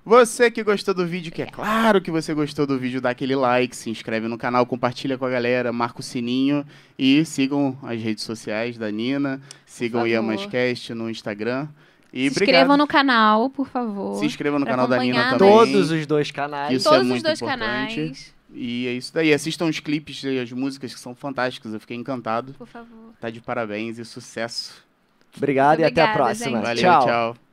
Speaker 3: Você que gostou do vídeo, que é claro que você gostou do vídeo, dá aquele like, se inscreve no canal, compartilha com a galera, marca o sininho e sigam as redes sociais da Nina, sigam o. Yamascast no Instagram. E
Speaker 2: Se
Speaker 3: obrigado.
Speaker 2: inscrevam no canal, por favor.
Speaker 3: Se inscreva no canal da Nina também.
Speaker 1: Todos os dois canais.
Speaker 3: Isso é
Speaker 2: Todos os
Speaker 3: muito
Speaker 2: dois
Speaker 3: importante.
Speaker 2: canais,
Speaker 3: E é isso daí. Assistam os clipes e as músicas que são fantásticas. Eu fiquei encantado.
Speaker 2: por favor.
Speaker 3: Tá de parabéns e sucesso.
Speaker 1: Obrigado e até a próxima.
Speaker 2: gente.
Speaker 3: Valeu,
Speaker 1: Tchau.
Speaker 3: tchau.